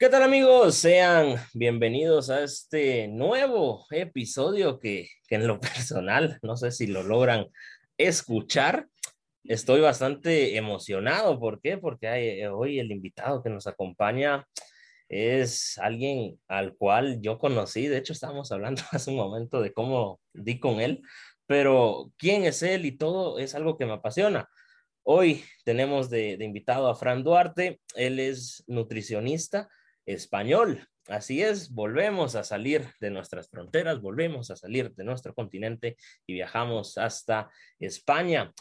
¿Qué tal amigos? Sean bienvenidos a este nuevo episodio que, en lo personal, no sé si lo logran escuchar. Estoy bastante emocionado. ¿Por qué? Porque hoy el invitado que nos acompaña es alguien al cual yo conocí. De hecho, estábamos hablando hace un momento de cómo di con él, pero quién es él y todo es algo que me apasiona. Hoy tenemos de invitado a Fran Duarte. Él es nutricionista español. Así es, volvemos a salir de nuestras fronteras, volvemos a salir de nuestro continente y viajamos hasta España.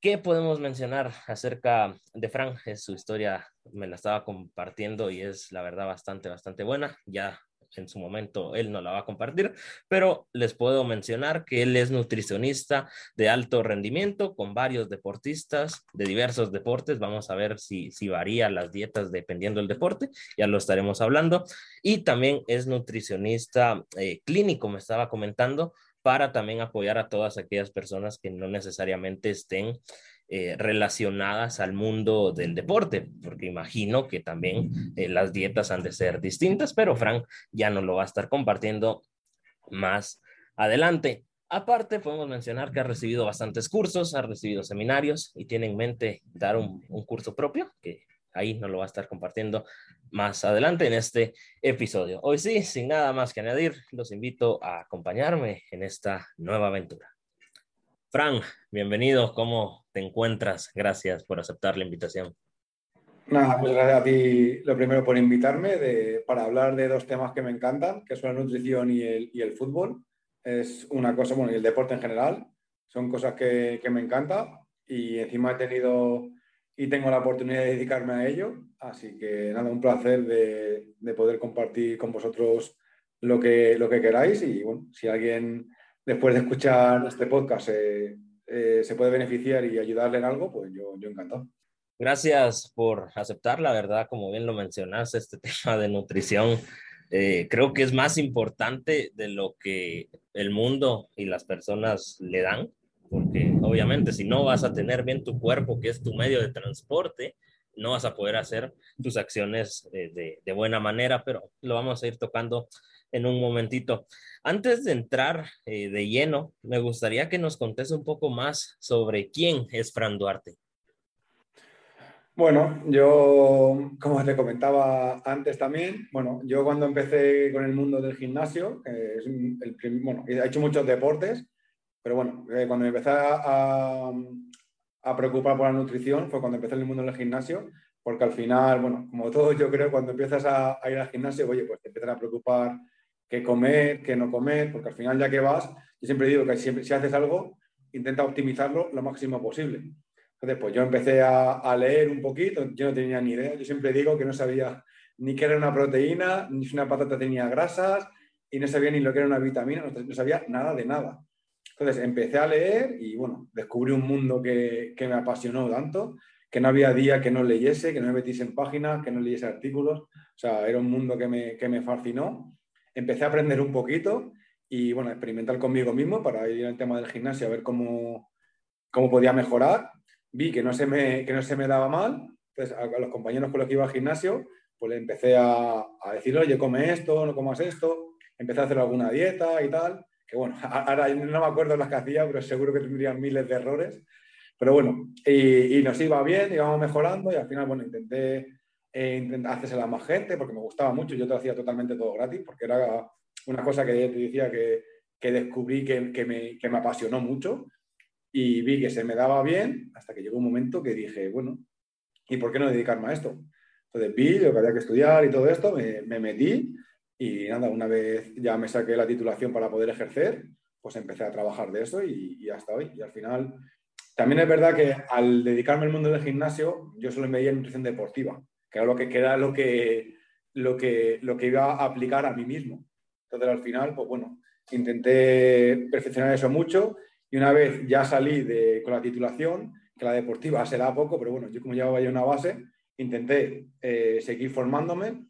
¿Qué podemos mencionar acerca de Fran? Su historia, me la estaba compartiendo y es la verdad bastante, bastante buena. Ya en su momento él no la va a compartir, pero les puedo mencionar que él es nutricionista de alto rendimiento con varios deportistas de diversos deportes. Vamos a ver si, si varía las dietas dependiendo del deporte, ya lo estaremos hablando. Y también es nutricionista eh, clínico, me estaba comentando, para también apoyar a todas aquellas personas que no necesariamente estén eh, relacionadas al mundo del deporte, porque imagino que también eh, las dietas han de ser distintas, pero Frank ya no lo va a estar compartiendo más adelante. Aparte, podemos mencionar que ha recibido bastantes cursos, ha recibido seminarios y tiene en mente dar un, curso propio, que ahí no lo va a estar compartiendo más adelante en este episodio. Hoy sí, sin nada más que añadir, los invito a acompañarme en esta nueva aventura. Fran, bienvenido. ¿Cómo te encuentras? Gracias por aceptar la invitación. Nada, muchas gracias a ti, lo primero, por invitarme para hablar de dos temas que me encantan, que son la nutrición y el, fútbol. Es una cosa, bueno, y el deporte en general, son cosas que, me encantan y encima he tenido y tengo la oportunidad de dedicarme a ello. Así que nada, un placer de, poder compartir con vosotros lo que, lo que queráis y bueno, si alguien después de escuchar este podcast eh, eh, se puede beneficiar y ayudarle en algo, pues yo, yo encantado. Gracias por aceptar, la verdad, como bien lo mencionaste, este tema de nutrición eh, creo que es más importante de lo que el mundo y las personas le dan, porque obviamente si no vas a tener bien tu cuerpo, que es tu medio de transporte, no vas a poder hacer tus acciones de, de buena manera, pero lo vamos a ir tocando en un momentito. Antes de entrar eh, de lleno, me gustaría que nos contes un poco más sobre quién es Fran Duarte. Bueno, yo, como te comentaba antes también, bueno, yo cuando empecé con el mundo del gimnasio, es el bueno, he hecho muchos deportes, pero bueno, eh, cuando empecé a, a, preocupar por la nutrición fue cuando empecé el mundo del gimnasio, porque al final, bueno, como todos yo creo, cuando empiezas a, a ir al gimnasio, oye, pues te empiezan a preocupar qué comer, qué no comer, porque al final ya que vas, yo siempre digo que siempre, si haces algo, intenta optimizarlo lo máximo posible. Entonces, pues yo empecé a, leer un poquito, yo no tenía ni idea, yo siempre digo que no sabía ni qué era una proteína, ni si una patata tenía grasas, y no sabía ni lo que era una vitamina, no, sabía nada de nada. Entonces empecé a leer y bueno, descubrí un mundo que, que, me apasionó tanto, que no había día que no leyese, que no me metiese en páginas, que no leyese artículos. O sea, era un mundo que me, que me fascinó empecé a aprender un poquito y bueno, experimentar conmigo mismo para ir al tema del gimnasio a ver cómo, cómo podía mejorar. Vi que no se me, que no se me daba mal, entonces a, los compañeros con los que iba al gimnasio, pues le empecé a, a decir, oye, come esto, no comas esto, empecé a hacer alguna dieta y tal, que bueno, ahora no me acuerdo las que hacía, pero seguro que tendría miles de errores. Pero bueno, y, y nos iba bien, íbamos mejorando y al final, bueno, intenté e intentar hacerse a más gente porque me gustaba mucho. Yo te hacía totalmente todo gratis porque era una cosa que te decía que, que descubrí que, que, me, que, me, apasionó mucho y vi que se me daba bien hasta que llegó un momento que dije, bueno, ¿y por qué no dedicarme a esto? Entonces vi lo que había que estudiar y todo esto, me, me metí y nada, una vez ya me saqué la titulación para poder ejercer, pues empecé a trabajar de eso y, hasta hoy. Y al final, también es verdad que al dedicarme al mundo del gimnasio, yo solo me veía en nutrición deportiva que era lo que, era lo que, lo que, lo que iba a aplicar a mí mismo. Entonces, al final, pues bueno, intenté perfeccionar eso mucho y una vez ya salí de, con la titulación, que la deportiva será poco, pero bueno, yo como llevaba ya una base, intenté eh, seguir formándome,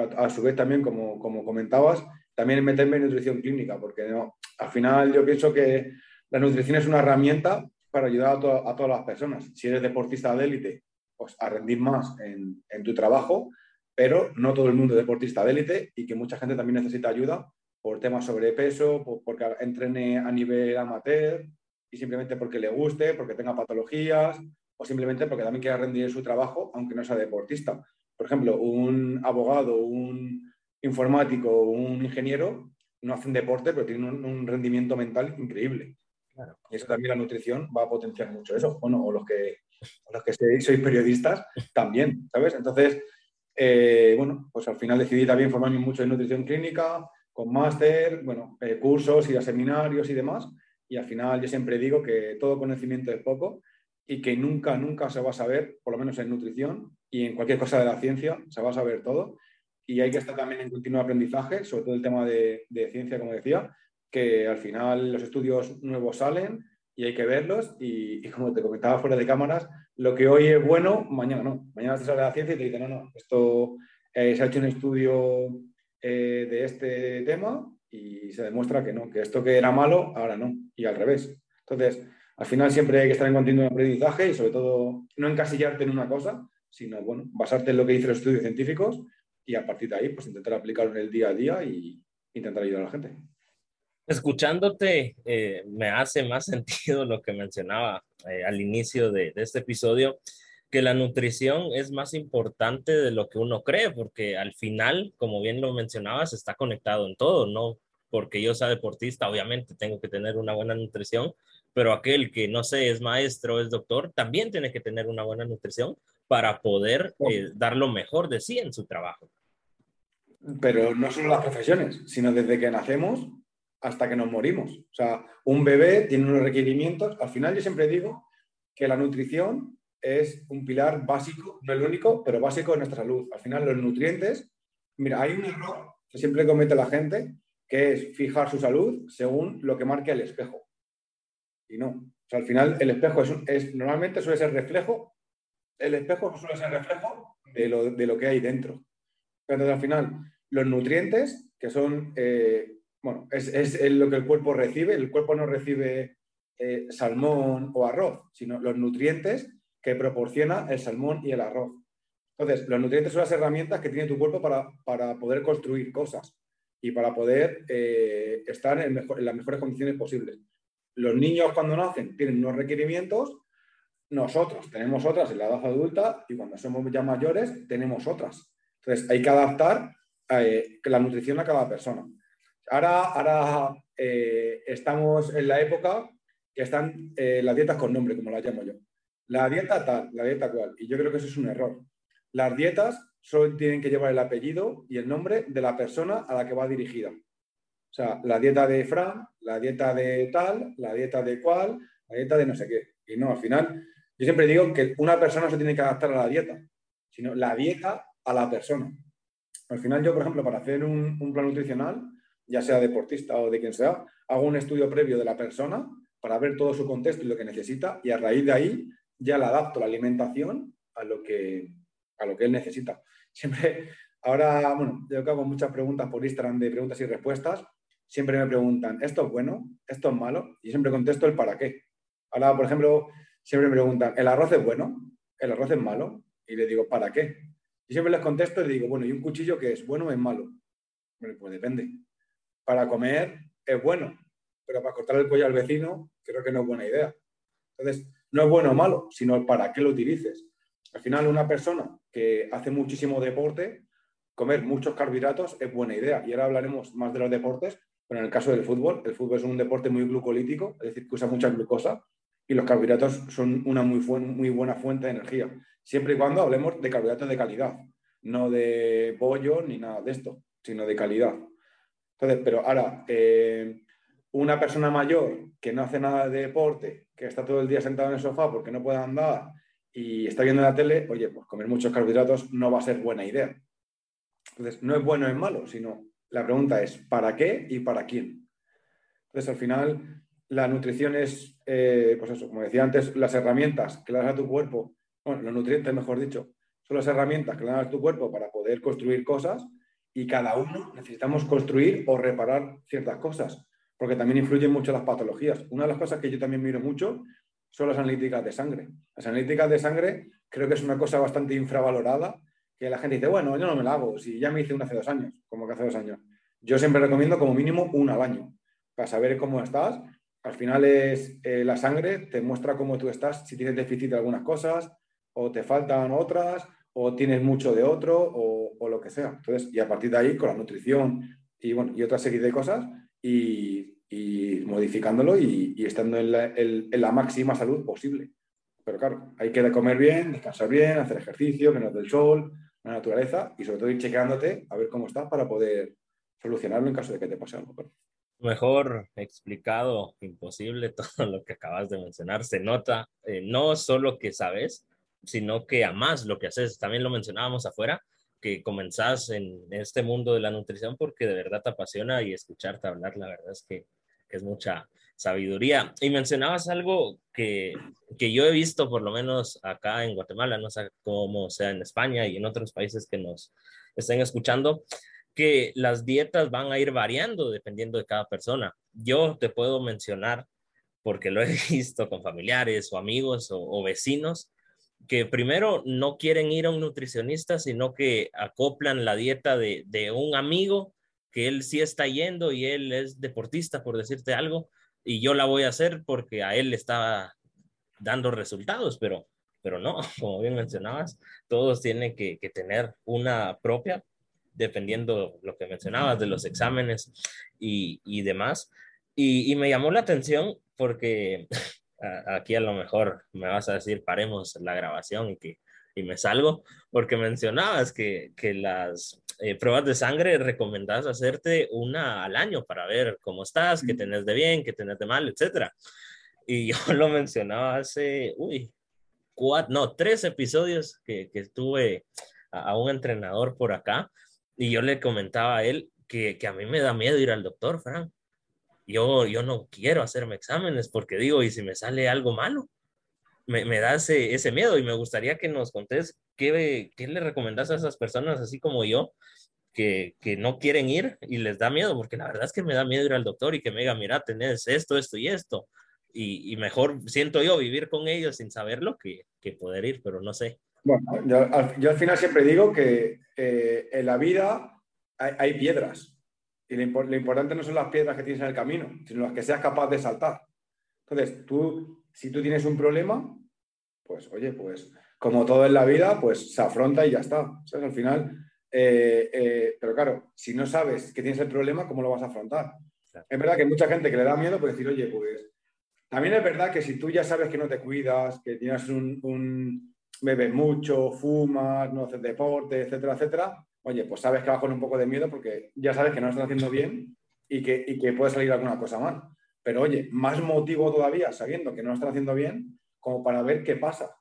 a, su vez también, como, como comentabas, también meterme en nutrición clínica, porque no, al final yo pienso que la nutrición es una herramienta para ayudar a, a todas las personas. Si eres deportista de élite pues, a rendir más en, tu trabajo, pero no todo el mundo es deportista de élite y que mucha gente también necesita ayuda por temas sobre peso, porque entrene a nivel amateur y simplemente porque le guste, porque tenga patologías o simplemente porque también quiera rendir su trabajo, aunque no sea deportista. Por ejemplo, un abogado, un informático, un ingeniero no hacen deporte, pero tienen un, rendimiento mental increíble. Y eso también la nutrición va a potenciar mucho eso. Bueno, o los que, los que sois periodistas también, ¿sabes? Entonces, eh, bueno, pues al final decidí también formarme mucho en nutrición clínica, con máster, bueno, eh, cursos, y a seminarios y demás. Y al final yo siempre digo que todo conocimiento es poco y que nunca, nunca se va a saber, por lo menos en nutrición y en cualquier cosa de la ciencia, se va a saber todo. Y hay que estar también en continuo aprendizaje, sobre todo el tema de, ciencia, como decía, que al final los estudios nuevos salen y hay que verlos. Y, como te comentaba fuera de cámaras, lo que hoy es bueno, mañana no. Mañana te sale la ciencia y te dicen, no, no, esto eh, se ha hecho un estudio eh, de este tema y se demuestra que no, que esto que era malo, ahora no, y al revés. Entonces, al final siempre hay que estar en continuo aprendizaje y sobre todo no encasillarte en una cosa, sino bueno, basarte en lo que dicen los estudios científicos y a partir de ahí pues intentar aplicarlo en el día a día y intentar ayudar a la gente. Escuchándote, eh, me hace más sentido lo que mencionaba eh, al inicio de, de, este episodio, que la nutrición es más importante de lo que uno cree, porque al final, como bien lo mencionabas, está conectado en todo, ¿no? Porque yo sea deportista, obviamente tengo que tener una buena nutrición, pero aquel que no sé, es maestro, es doctor, también tiene que tener una buena nutrición para poder eh, dar lo mejor de sí en su trabajo. Pero no solo las profesiones, sino desde que nacemos hasta que nos morimos. O sea, un bebé tiene unos requerimientos. Al final yo siempre digo que la nutrición es un pilar básico, no el único, pero básico de nuestra salud. Al final los nutrientes, mira, hay un error que siempre comete la gente, que es fijar su salud según lo que marque el espejo. Y no. O sea, al final el espejo es, normalmente suele ser reflejo, el espejo suele ser reflejo de lo, de lo que hay dentro. Entonces, al final, los nutrientes, que son, eh, bueno, es, es, lo que el cuerpo recibe, el cuerpo no recibe eh, salmón o arroz, sino los nutrientes que proporciona el salmón y el arroz. Entonces, los nutrientes son las herramientas que tiene tu cuerpo para, para poder construir cosas y para poder eh, estar en, en las mejores condiciones posibles los niños cuando nacen tienen unos requerimientos, nosotros tenemos otras en la edad adulta y cuando somos ya mayores tenemos otras. Entonces hay que adaptar eh, la nutrición a cada persona. Ahora, eh, estamos en la época que están eh, las dietas con nombre, como las llamo yo. La dieta tal, la dieta cual. Y yo creo que eso es un error. Las dietas solo tienen que llevar el apellido y el nombre de la persona a la que va dirigida. O sea, la dieta de Fran, la dieta de tal, la dieta de cual, la dieta de no sé qué. Y no, al final, yo siempre digo que una persona se tiene que adaptar a la dieta, sino la dieta a la persona. Al final yo, por ejemplo, para hacer un, plan nutricional, ya sea deportista o de quien sea, hago un estudio previo de la persona para ver todo su contexto y lo que necesita y a raíz de ahí ya le adapto la alimentación a lo que, a lo que él necesita. Siempre, ahora, bueno, yo hago muchas preguntas por Instagram de preguntas y respuestas siempre me preguntan, ¿esto es bueno? ¿Esto es malo? Y siempre contesto el para qué. Ahora, por ejemplo, siempre me preguntan, ¿el arroz es bueno? ¿El arroz es malo? Y le digo, ¿para qué? Y siempre les contesto y digo, bueno, ¿y un cuchillo que es bueno o es malo? Bueno, pues depende. Para comer es bueno, pero para cortar el cuello al vecino creo que no es buena idea. Entonces, no es bueno o malo, sino para qué lo utilices. Al final, una persona que hace muchísimo deporte, comer muchos carbohidratos es buena idea. Y ahora hablaremos más de los deportes, pero en el caso del fútbol, el fútbol es un deporte muy glucolítico, es decir, que usa mucha glucosa y los carbohidratos son una muy, buena fuente de energía, siempre y cuando hablemos de carbohidratos de calidad, no de pollo ni nada de esto, sino de calidad. Entonces, pero ahora, eh, una persona mayor que no hace nada de deporte, que está todo el día sentado en el sofá porque no puede andar y está viendo la tele, oye, pues comer muchos carbohidratos no va a ser buena idea. Entonces, no es bueno es malo, sino la pregunta es, ¿para qué y para quién? Entonces, al final, la nutrición es, eh, pues eso, como decía antes, las herramientas que le das a tu cuerpo, bueno, los nutrientes, mejor dicho, son las herramientas que le das a tu cuerpo para poder construir cosas y cada uno necesitamos construir o reparar ciertas cosas, porque también influyen mucho las patologías. Una de las cosas que yo también miro mucho son las analíticas de sangre. Las analíticas de sangre creo que es una cosa bastante infravalorada que la gente dice, bueno, yo no me la hago, si ya me hice una hace dos años, como que hace dos años. Yo siempre recomiendo como mínimo una al año, para saber cómo estás. Al final es eh, la sangre, te muestra cómo tú estás, si tienes déficit de algunas cosas, o te faltan otras, o tienes mucho de otro, o, lo que sea. Entonces, y a partir de ahí, con la nutrición y, bueno, y otra serie de cosas, y, modificándolo y, estando en la máxima salud posible. Pero claro, hay que comer bien, descansar bien, hacer ejercicio, menos del sol, la naturaleza y sobre todo ir chequeándote a ver cómo estás para poder solucionarlo en caso de que te pase algo. Mejor explicado, imposible todo lo que acabas de mencionar. Se nota eh, no solo que sabes, sino que amas lo que haces. También lo mencionábamos afuera, que comenzás en este mundo de la nutrición porque de verdad te apasiona y escucharte hablar, la verdad es que es mucha, sabiduría. Y mencionabas algo que, que, yo he visto, por lo menos acá en Guatemala, no sé cómo sea en España y en otros países que nos estén escuchando, que las dietas van a ir variando dependiendo de cada persona. Yo te puedo mencionar, porque lo he visto con familiares o amigos o, vecinos, que primero no quieren ir a un nutricionista, sino que acoplan la dieta de, de un amigo que él sí está yendo y él es deportista, por decirte algo, y yo la voy a hacer porque a él le estaba dando resultados, pero, pero no, como bien mencionabas, todos tienen que, tener una propia, dependiendo lo que mencionabas de los exámenes y, y demás. Y, me llamó la atención porque aquí a lo mejor me vas a decir, paremos la grabación y que y me salgo, porque mencionabas que, que las eh, pruebas de sangre recomendás hacerte una al año para ver cómo estás, qué tenés de bien, qué tenés de mal, etcétera. Y yo lo mencionaba hace, uy, cuatro, no, tres episodios que, que estuve a, un entrenador por acá y yo le comentaba a él que, que a mí me da miedo ir al doctor, Fran. Yo, yo no quiero hacerme exámenes porque digo, ¿y si me sale algo malo? Me, me da ese, ese, miedo y me gustaría que nos contés qué, qué le recomendás a esas personas, así como yo, que, que, no quieren ir y les da miedo, porque la verdad es que me da miedo ir al doctor y que me diga, mira, tenés esto, esto y esto. Y, y mejor siento yo vivir con ellos sin saberlo que, que poder ir, pero no sé. Bueno, yo, al final siempre digo que eh, en la vida hay, hay piedras y lo, lo, importante no son las piedras que tienes en el camino, sino las que seas capaz de saltar. Entonces, tú si tú tienes un problema, pues oye, pues como todo en la vida, pues se afronta y ya está. Al final, eh, eh, pero claro, si no sabes que tienes el problema, ¿cómo lo vas a afrontar? Es verdad que hay mucha gente que le da miedo puede decir, oye, pues también es verdad que si tú ya sabes que no te cuidas, que tienes un, un bebes mucho, fumas, no haces deporte, etcétera, etcétera, oye, pues sabes que vas con un poco de miedo porque ya sabes que no lo estás haciendo bien y que, y que puede salir alguna cosa mal. Pero oye, más motivo todavía sabiendo que no lo están haciendo bien, como para ver qué pasa.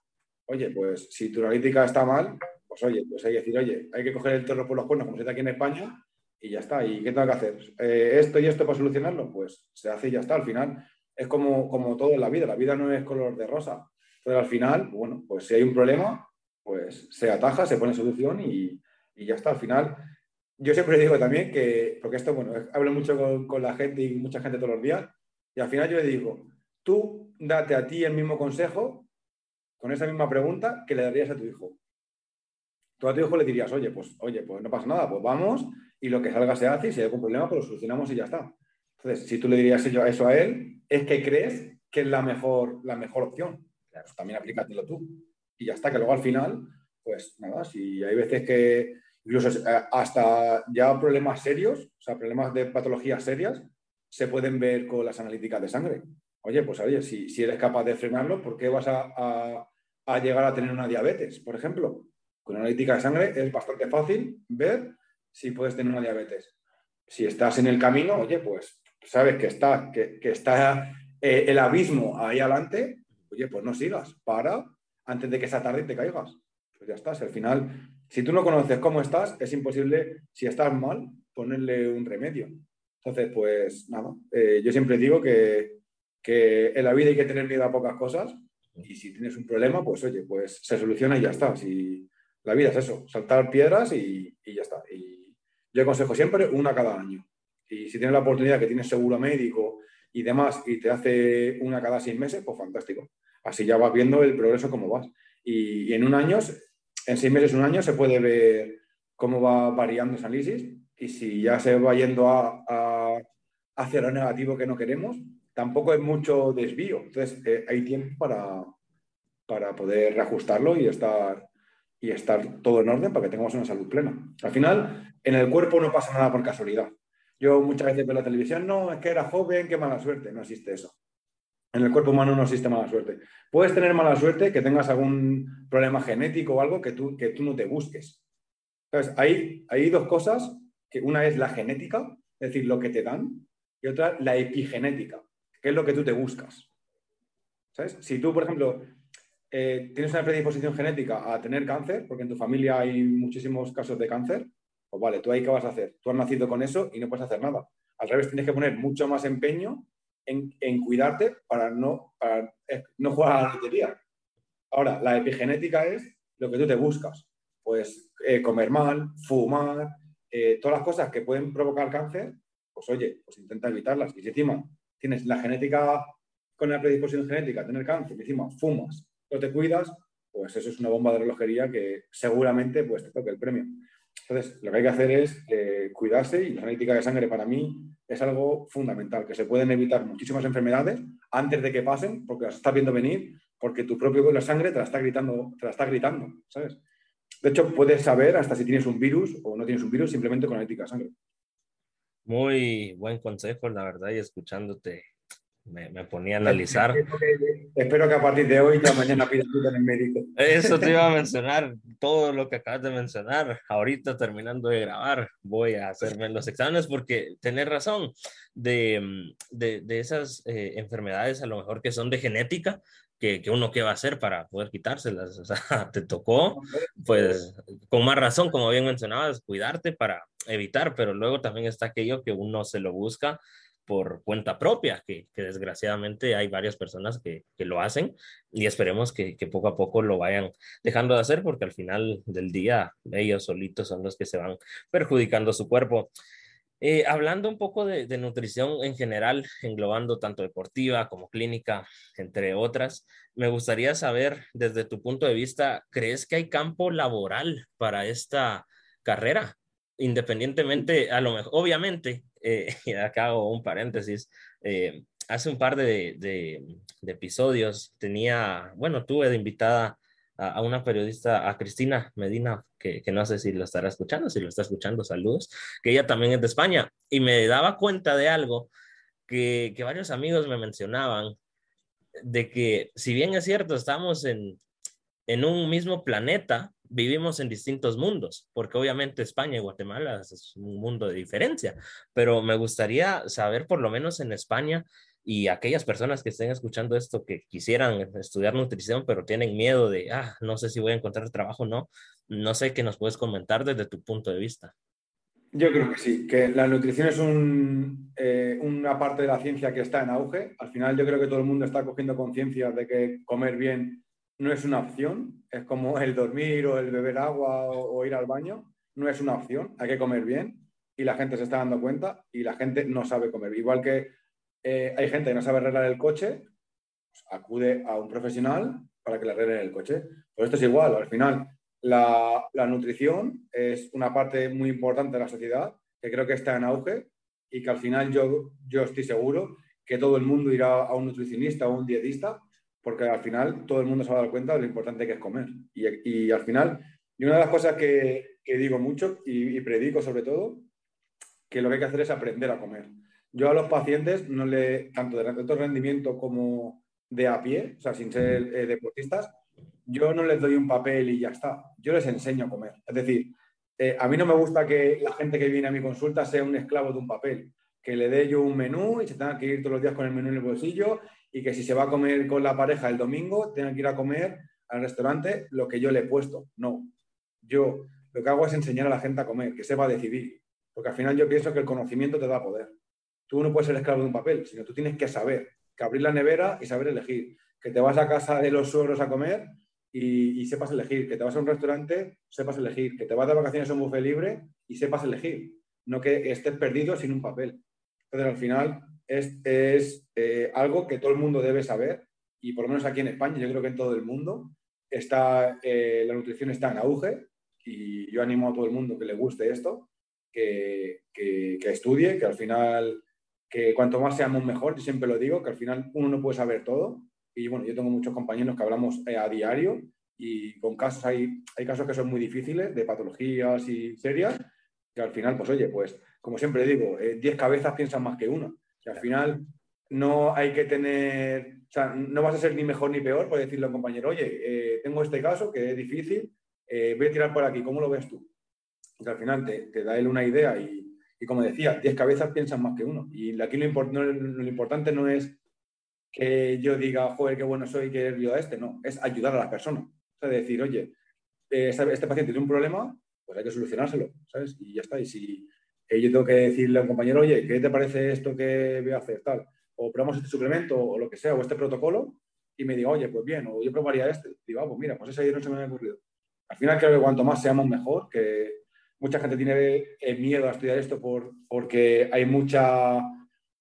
Oye, pues si tu analítica está mal, pues oye, pues hay que decir, oye, hay que coger el terror por los cuernos, como se hace aquí en España, y ya está. ¿Y qué tengo que hacer? Eh, ¿Esto y esto para solucionarlo? Pues se hace y ya está. Al final es como, como todo en la vida. La vida no es color de rosa. Entonces, al final, bueno, pues si hay un problema, pues se ataja, se pone solución y, y ya está. Al final, yo siempre digo también que, porque esto, bueno, hablo mucho con, con la gente y mucha gente todos los días, y al final yo le digo, tú date a ti el mismo consejo con esa misma pregunta que le darías a tu hijo. Tú a tu hijo le dirías, oye, pues, oye, pues no pasa nada, pues vamos y lo que salga se hace y si hay algún problema, pues lo solucionamos y ya está. Entonces, si tú le dirías eso a él, es que crees que es la mejor, la mejor opción. También aplícatelo tú. Y ya está, que luego al final, pues nada, si hay veces que incluso eh, hasta ya problemas serios, o sea, problemas de patologías serias, se pueden ver con las analíticas de sangre. Oye, pues oye, si, si eres capaz de frenarlo, ¿por qué vas a, llegar a tener una diabetes, por ejemplo? Con analítica de sangre es bastante fácil ver si puedes tener una diabetes. Si estás en el camino, oye, pues sabes que está, que, está eh, el abismo ahí adelante, oye, pues no sigas, para antes de que esa tarde te caigas. Pues ya estás. Al final, si tú no conoces cómo estás, es imposible, si estás mal, ponerle un remedio. Entonces, pues nada, eh, yo siempre digo que, en la vida hay que tener miedo a pocas cosas y si tienes un problema, pues oye, pues se soluciona y ya está. Si, la vida es eso, saltar piedras y, ya está. Y yo aconsejo siempre una cada año. Y si tienes la oportunidad que tienes seguro médico y demás y te hace una cada seis meses, pues fantástico. Así ya vas viendo el progreso cómo vas. Y, en un año en seis meses, un año, se puede ver cómo va variando ese análisis y si ya se va yendo a, hacia lo negativo que no queremos, tampoco es mucho desvío. Entonces, eh, hay tiempo para, para poder reajustarlo y estar, y estar todo en orden para que tengamos una salud plena. Al final, en el cuerpo no pasa nada por casualidad. Yo muchas veces veo la televisión, no, es que era joven, qué mala suerte. No existe eso. En el cuerpo humano no existe mala suerte. Puedes tener mala suerte que tengas algún problema genético o algo que tú, que tú no te busques. Entonces, hay, hay dos cosas, que una es la genética, es decir, lo que te dan, y otra la epigenética, que es lo que tú te buscas. ¿Sabes? Si tú, por ejemplo, eh, tienes una predisposición genética a tener cáncer, porque en tu familia hay muchísimos casos de cáncer, pues vale, tú ahí qué vas a hacer? Tú has nacido con eso y no puedes hacer nada. Al revés, tienes que poner mucho más empeño en, cuidarte para no, eh, no jugar a la lotería. Ahora, la epigenética es lo que tú te buscas. Pues eh, comer mal, fumar, eh, todas las cosas que pueden provocar cáncer, pues oye, pues intenta evitarlas. Y si encima tienes la genética con la predisposición genética a tener cáncer, y encima fumas, no te cuidas, pues eso es una bomba de relojería que seguramente pues, te toque el premio. Entonces, lo que hay que hacer es eh, cuidarse y la analítica de sangre para mí es algo fundamental, que se pueden evitar muchísimas enfermedades antes de que pasen, porque las estás viendo venir, porque tu propio la sangre te la está gritando, te la está gritando, ¿sabes? De hecho, puedes saber hasta si tienes un virus o no tienes un virus simplemente con analítica de sangre. Muy buen consejo, la verdad, y escuchándote me, me, ponía a analizar. Espero que, a partir de hoy ya mañana pidas cita en el médico. Eso te iba a mencionar, todo lo que acabas de mencionar. Ahorita terminando de grabar, voy a hacerme los exámenes porque tenés razón de, de, de esas eh, enfermedades a lo mejor que son de genética. Que, que, uno qué va a hacer para poder quitárselas, o sea, te tocó, pues con más razón, como bien mencionabas, cuidarte para evitar, pero luego también está aquello que uno se lo busca por cuenta propia, que, desgraciadamente hay varias personas que, lo hacen y esperemos que, poco a poco lo vayan dejando de hacer porque al final del día ellos solitos son los que se van perjudicando su cuerpo. Eh, hablando un poco de, de, nutrición en general, englobando tanto deportiva como clínica, entre otras, me gustaría saber desde tu punto de vista, ¿crees que hay campo laboral para esta carrera? Independientemente, a lo mejor, obviamente, eh, acá hago un paréntesis, eh, hace un par de, de, episodios tenía, bueno, tuve de invitada a, una periodista, a Cristina Medina, que, que, no sé si lo estará escuchando, si lo está escuchando, saludos, que ella también es de España, y me daba cuenta de algo que, que varios amigos me mencionaban, de que si bien es cierto, estamos en, en un mismo planeta, vivimos en distintos mundos, porque obviamente España y Guatemala es un mundo de diferencia, pero me gustaría saber por lo menos en España y aquellas personas que estén escuchando esto que quisieran estudiar nutrición, pero tienen miedo de, ah, no sé si voy a encontrar trabajo o no, no sé qué nos puedes comentar desde tu punto de vista. Yo creo que sí, que la nutrición es un, eh, una parte de la ciencia que está en auge. Al final yo creo que todo el mundo está cogiendo conciencia de que comer bien no es una opción, es como el dormir o el beber agua o, ir al baño, no es una opción, hay que comer bien y la gente se está dando cuenta y la gente no sabe comer. Igual que eh, hay gente que no sabe arreglar el coche, pues acude a un profesional para que le arregle el coche. Pues esto es igual, al final la, nutrición es una parte muy importante de la sociedad que creo que está en auge y que al final yo, estoy seguro que todo el mundo irá a un nutricionista o un dietista porque al final todo el mundo se va a dar cuenta de lo importante que es comer. Y, al final, y una de las cosas que, digo mucho y, predico sobre todo, que lo que hay que hacer es aprender a comer. Yo a los pacientes, no le, tanto de alto rendimiento como de a pie, o sea, sin ser eh, deportistas, yo no les doy un papel y ya está. Yo les enseño a comer. Es decir, eh, a mí no me gusta que la gente que viene a mi consulta sea un esclavo de un papel, que le dé yo un menú y se tenga que ir todos los días con el menú en el bolsillo y que si se va a comer con la pareja el domingo, tenga que ir a comer al restaurante lo que yo le he puesto. No. Yo lo que hago es enseñar a la gente a comer, que sepa decidir. Porque al final yo pienso que el conocimiento te da poder. Tú no puedes ser esclavo de un papel, sino tú tienes que saber, que abrir la nevera y saber elegir. Que te vas a casa de los suegros a comer y, sepas elegir. Que te vas a un restaurante, sepas elegir. Que te vas de vacaciones a un buffet libre y sepas elegir. No que estés perdido sin un papel. Entonces, al final, es, es eh, algo que todo el mundo debe saber y por lo menos aquí en España, yo creo que en todo el mundo, está, la nutrición está en auge y yo animo a todo el mundo que le guste esto, que, que estudie, que al final que cuanto más seamos mejor, yo siempre lo digo, que al final uno no puede saber todo. Y bueno, yo tengo muchos compañeros que hablamos eh, a diario y con casos hay, hay casos que son muy difíciles, de patologías y serias, que al final, pues oye, pues como siempre digo, 10 eh, cabezas piensan más que una. Que al final no hay que tener, o sea, no vas a ser ni mejor ni peor por decirle a un compañero, oye, eh, tengo este caso que es difícil, voy a tirar por aquí, ¿cómo lo ves tú? Que al final te, te da él una idea y, y como decía, 10 cabezas piensan más que uno. Y aquí lo, importante no es que yo diga, joder, qué bueno soy, que ayuda a este. No, es ayudar a las personas. O sea, decir, oye, eh, este, paciente tiene un problema, pues hay que solucionárselo, ¿sabes? Y ya está. Y si eh, yo tengo que decirle a un compañero, oye, ¿qué te parece esto que voy a hacer? Tal. O probamos este suplemento o lo que sea, o este protocolo, y me diga, oye, pues bien, o yo probaría este. Digo, ah, pues mira, pues idea no se me ha ocurrido. Al final creo que cuanto más seamos mejor, que mucha gente tiene eh, miedo a estudiar esto por, porque hay mucha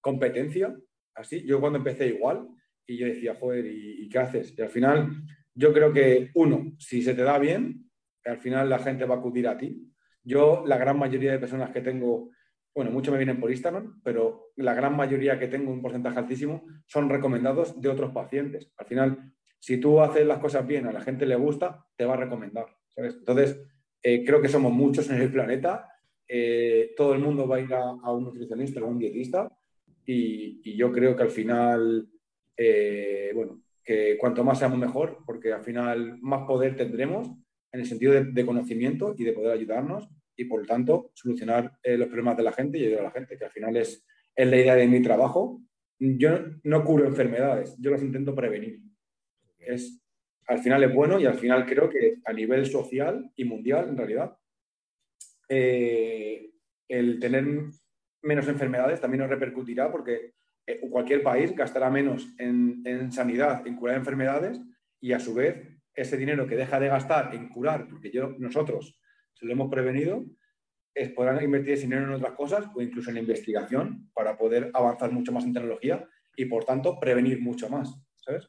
competencia. Así, yo cuando empecé igual y yo decía, joder, ¿y, qué haces? Y al final, yo creo que uno, si se te da bien, al final la gente va a acudir a ti. Yo, la gran mayoría de personas que tengo, bueno, muchos me vienen por Instagram, pero la gran mayoría que tengo, un porcentaje altísimo, son recomendados de otros pacientes. Al final, si tú haces las cosas bien, a la gente le gusta, te va a recomendar. Entonces, eh, creo que somos muchos en el planeta. Eh, todo el mundo va a ir a, un nutricionista a un dietista. Y, yo creo que al final, eh, bueno, que cuanto más seamos mejor, porque al final más poder tendremos en el sentido de, conocimiento y de poder ayudarnos y por lo tanto solucionar los problemas de la gente y ayudar a la gente, que al final es, es la idea de mi trabajo. Yo no curo enfermedades, yo las intento prevenir. Es al final es bueno y al final creo que a nivel social y mundial, en realidad, eh, el tener menos enfermedades también nos repercutirá porque eh, cualquier país gastará menos en, sanidad, en curar enfermedades y a su vez ese dinero que deja de gastar en curar, porque yo, nosotros se lo hemos prevenido, es podrán invertir ese dinero en otras cosas o incluso en investigación para poder avanzar mucho más en tecnología y por tanto prevenir mucho más, ¿sabes?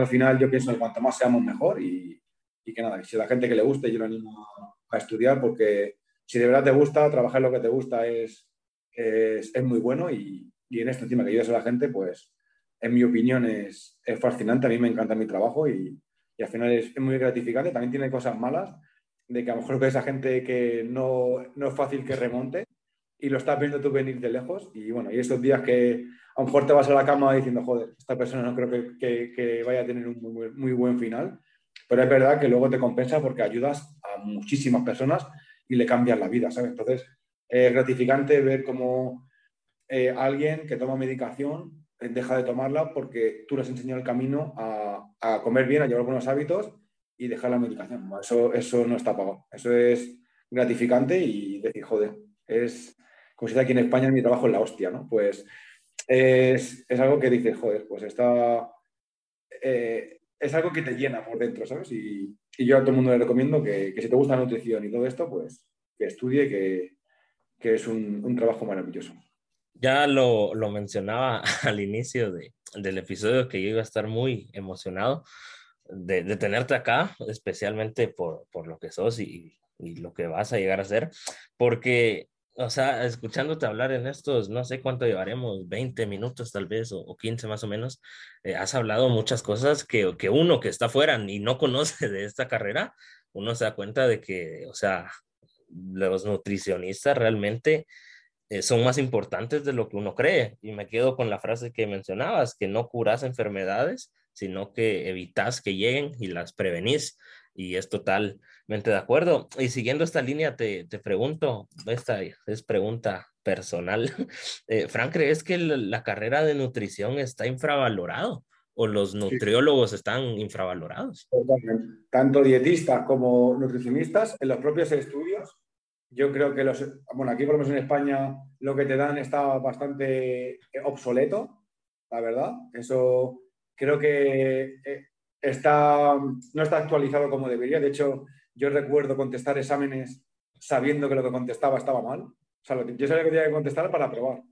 Al final yo pienso que cuanto más seamos mejor y, que nada, si a la gente que le guste, yo lo animo a, estudiar porque si de verdad te gusta, trabajar lo que te gusta es, es, muy bueno y, en esto encima que ayudas a la gente, pues en mi opinión es, es fascinante, a mí me encanta mi trabajo y, al final es, muy gratificante, también tiene cosas malas, de que a lo mejor ves a gente que no, no es fácil que remonte y lo estás viendo tú venir de lejos y bueno, y estos días que a lo mejor te vas a la cama diciendo, joder, esta persona no creo que, vaya a tener un muy, buen final, pero es verdad que luego te compensa porque ayudas a muchísimas personas y le cambias la vida, ¿sabes? Entonces, es gratificante ver cómo eh, alguien que toma medicación eh, deja de tomarla porque tú le has enseñado el camino a, comer bien, a llevar buenos hábitos y dejar la medicación. Eso, eso no está pagado. Eso es gratificante y decir, joder, es como si aquí en España mi trabajo en la hostia, ¿no? Pues es, algo que dices, joder, pues está. Eh, es algo que te llena por dentro, ¿sabes? Y, yo a todo el mundo le recomiendo que, si te gusta la nutrición y todo esto, pues que estudie, que, que es un, trabajo maravilloso. Ya lo, lo mencionaba al inicio de, del episodio que yo iba a estar muy emocionado de, de tenerte acá, especialmente por, por, lo que sos y, y, lo que vas a llegar a ser, porque o sea, escuchándote hablar en estos, no sé cuánto llevaremos, 20 minutos tal vez, o, 15 más o menos, eh, has hablado muchas cosas que, que uno que está fuera y no conoce de esta carrera, uno se da cuenta de que, o sea, los nutricionistas realmente eh, son más importantes de lo que uno cree. Y me quedo con la frase que mencionabas, que no curas enfermedades, sino que evitas que lleguen y las prevenís y es totalmente de acuerdo. Y siguiendo esta línea, te, te pregunto, esta es pregunta personal. Eh, Frank, ¿crees que la, carrera de nutrición está infravalorado o los nutriólogos están infravalorados? Tanto dietistas como nutricionistas, en los propios estudios, yo creo que los, bueno, aquí por lo menos en España lo que te dan está bastante obsoleto, la verdad. Eso creo que eh, está, no está actualizado como debería. De hecho, yo recuerdo contestar exámenes sabiendo que lo que contestaba estaba mal. O sea, yo sabía que tenía que contestar para probar.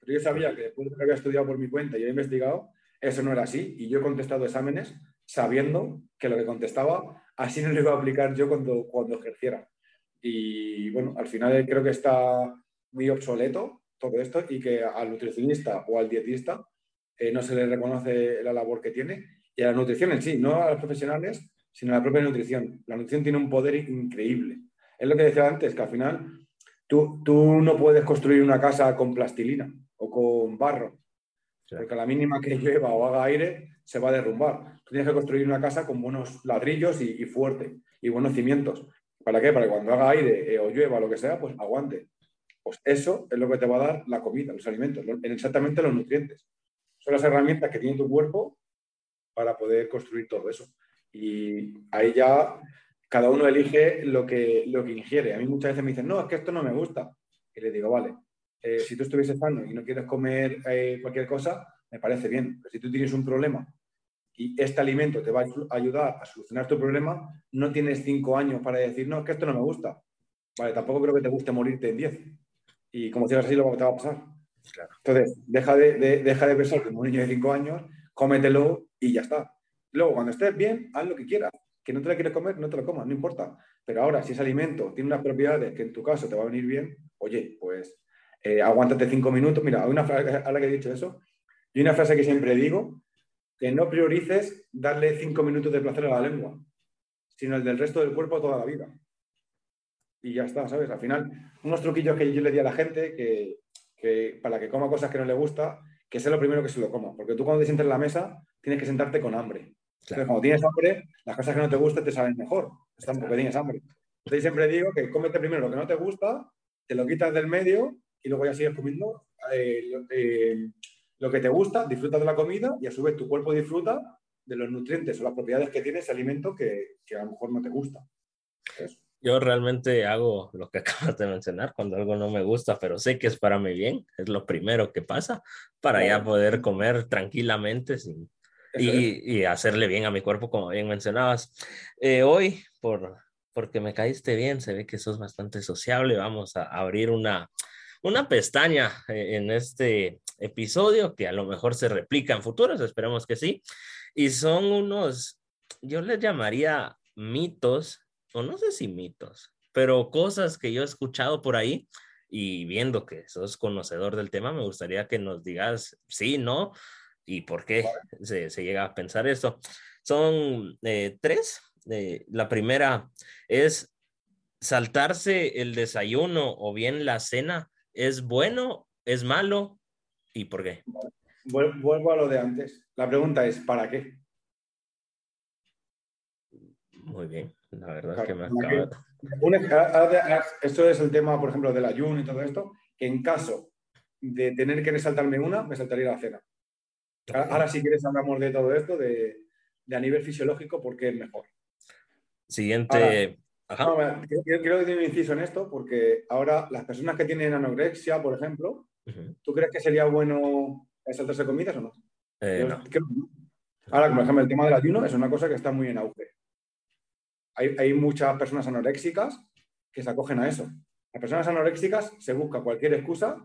Pero yo sabía que después de que había estudiado por mi cuenta y he investigado, eso no era así. Y yo he contestado exámenes sabiendo que lo que contestaba así no lo iba a aplicar yo cuando, cuando ejerciera. Y bueno, al final creo que está muy obsoleto todo esto y que al nutricionista o al dietista eh, no se le reconoce la labor que tiene. Y a la nutrición en sí, no a los profesionales, sino la propia nutrición. La nutrición tiene un poder increíble. Es lo que decía antes, que al final tú, tú no puedes construir una casa con plastilina o con barro, porque a la mínima que llueva o haga aire se va a derrumbar. Tú tienes que construir una casa con buenos ladrillos y, fuerte y buenos cimientos. ¿Para qué? Para que cuando haga aire eh, o llueva o lo que sea, pues aguante. Pues eso es lo que te va a dar la comida, los alimentos, exactamente los nutrientes. Son las herramientas que tiene tu cuerpo para poder construir todo eso. Y ahí ya cada uno elige lo que, lo que ingiere. A mí muchas veces me dicen, no, es que esto no me gusta. Y le digo, vale, eh, si tú estuvieses sano y no quieres comer eh, cualquier cosa, me parece bien. Pero si tú tienes un problema y este alimento te va a ayudar a solucionar tu problema, no tienes cinco años para decir, no, es que esto no me gusta. Vale, tampoco creo que te guste morirte en diez. Y como sigas así, lo que te va a pasar. Entonces, deja de, deja de pensar como un niño de cinco años, cómetelo y ya está. Luego, cuando estés bien, haz lo que quieras. Que no te la quieres comer, no te lo comas, no importa. Pero ahora, si ese alimento tiene unas propiedades que en tu caso te va a venir bien, oye, pues eh, aguántate cinco minutos. Mira, hay una frase, a la que he dicho eso, y una frase que siempre digo, que no priorices darle cinco minutos de placer a la lengua, sino el del resto del cuerpo toda la vida. Y ya está, ¿sabes? Al final, unos truquillos que yo le di a la gente, que, para que coma cosas que no le gusta, que sea lo primero que se lo coma. Porque tú cuando te sientes en la mesa, tienes que sentarte con hambre. Entonces, cuando tienes hambre, las cosas que no te gustan te saben mejor. Están porque tienes hambre. Entonces, siempre digo que cómete primero lo que no te gusta, te lo quitas del medio y luego ya sigues comiendo eh, eh, lo que te gusta, disfrutas de la comida y a su vez tu cuerpo disfruta de los nutrientes o las propiedades que tiene ese alimento que, que a lo mejor no te gusta. Yo realmente hago lo que acabas de mencionar cuando algo no me gusta, pero sé que es para mi bien, es lo primero que pasa para ya poder comer tranquilamente sin, y, hacerle bien a mi cuerpo, como bien mencionabas. Eh, hoy, por, porque me caíste bien, se ve que sos bastante sociable, vamos a abrir una, una pestaña eh, en este episodio que a lo mejor se replica en futuros, esperemos que sí. Y son unos, yo les llamaría mitos, o no sé si mitos, pero cosas que yo he escuchado por ahí y viendo que sos conocedor del tema, me gustaría que nos digas sí, no, y por qué se, llega a pensar esto. Son eh, tres. Eh, la primera es saltarse el desayuno o bien la cena ¿Es bueno? ¿Es malo? ¿Y por qué? Vuelvo a lo de antes. La pregunta es, ¿para qué? Muy bien, la verdad es que me acaba... Esto es el tema, por ejemplo, del ayuno y todo esto, que en caso de tener que resaltarme una, me saltaría la cena. Ahora, si quieres, hablamos de todo esto, de, a nivel fisiológico, porque es mejor. Siguiente quiero, decir un inciso en esto porque ahora las personas que tienen anorexia, por ejemplo, ¿tú crees que sería bueno saltarse comidas o no? Eh, ahora, por ejemplo, el tema del ayuno es una cosa que está muy en auge. Hay, muchas personas anoréxicas que se acogen a eso. Las personas anoréxicas se busca cualquier excusa,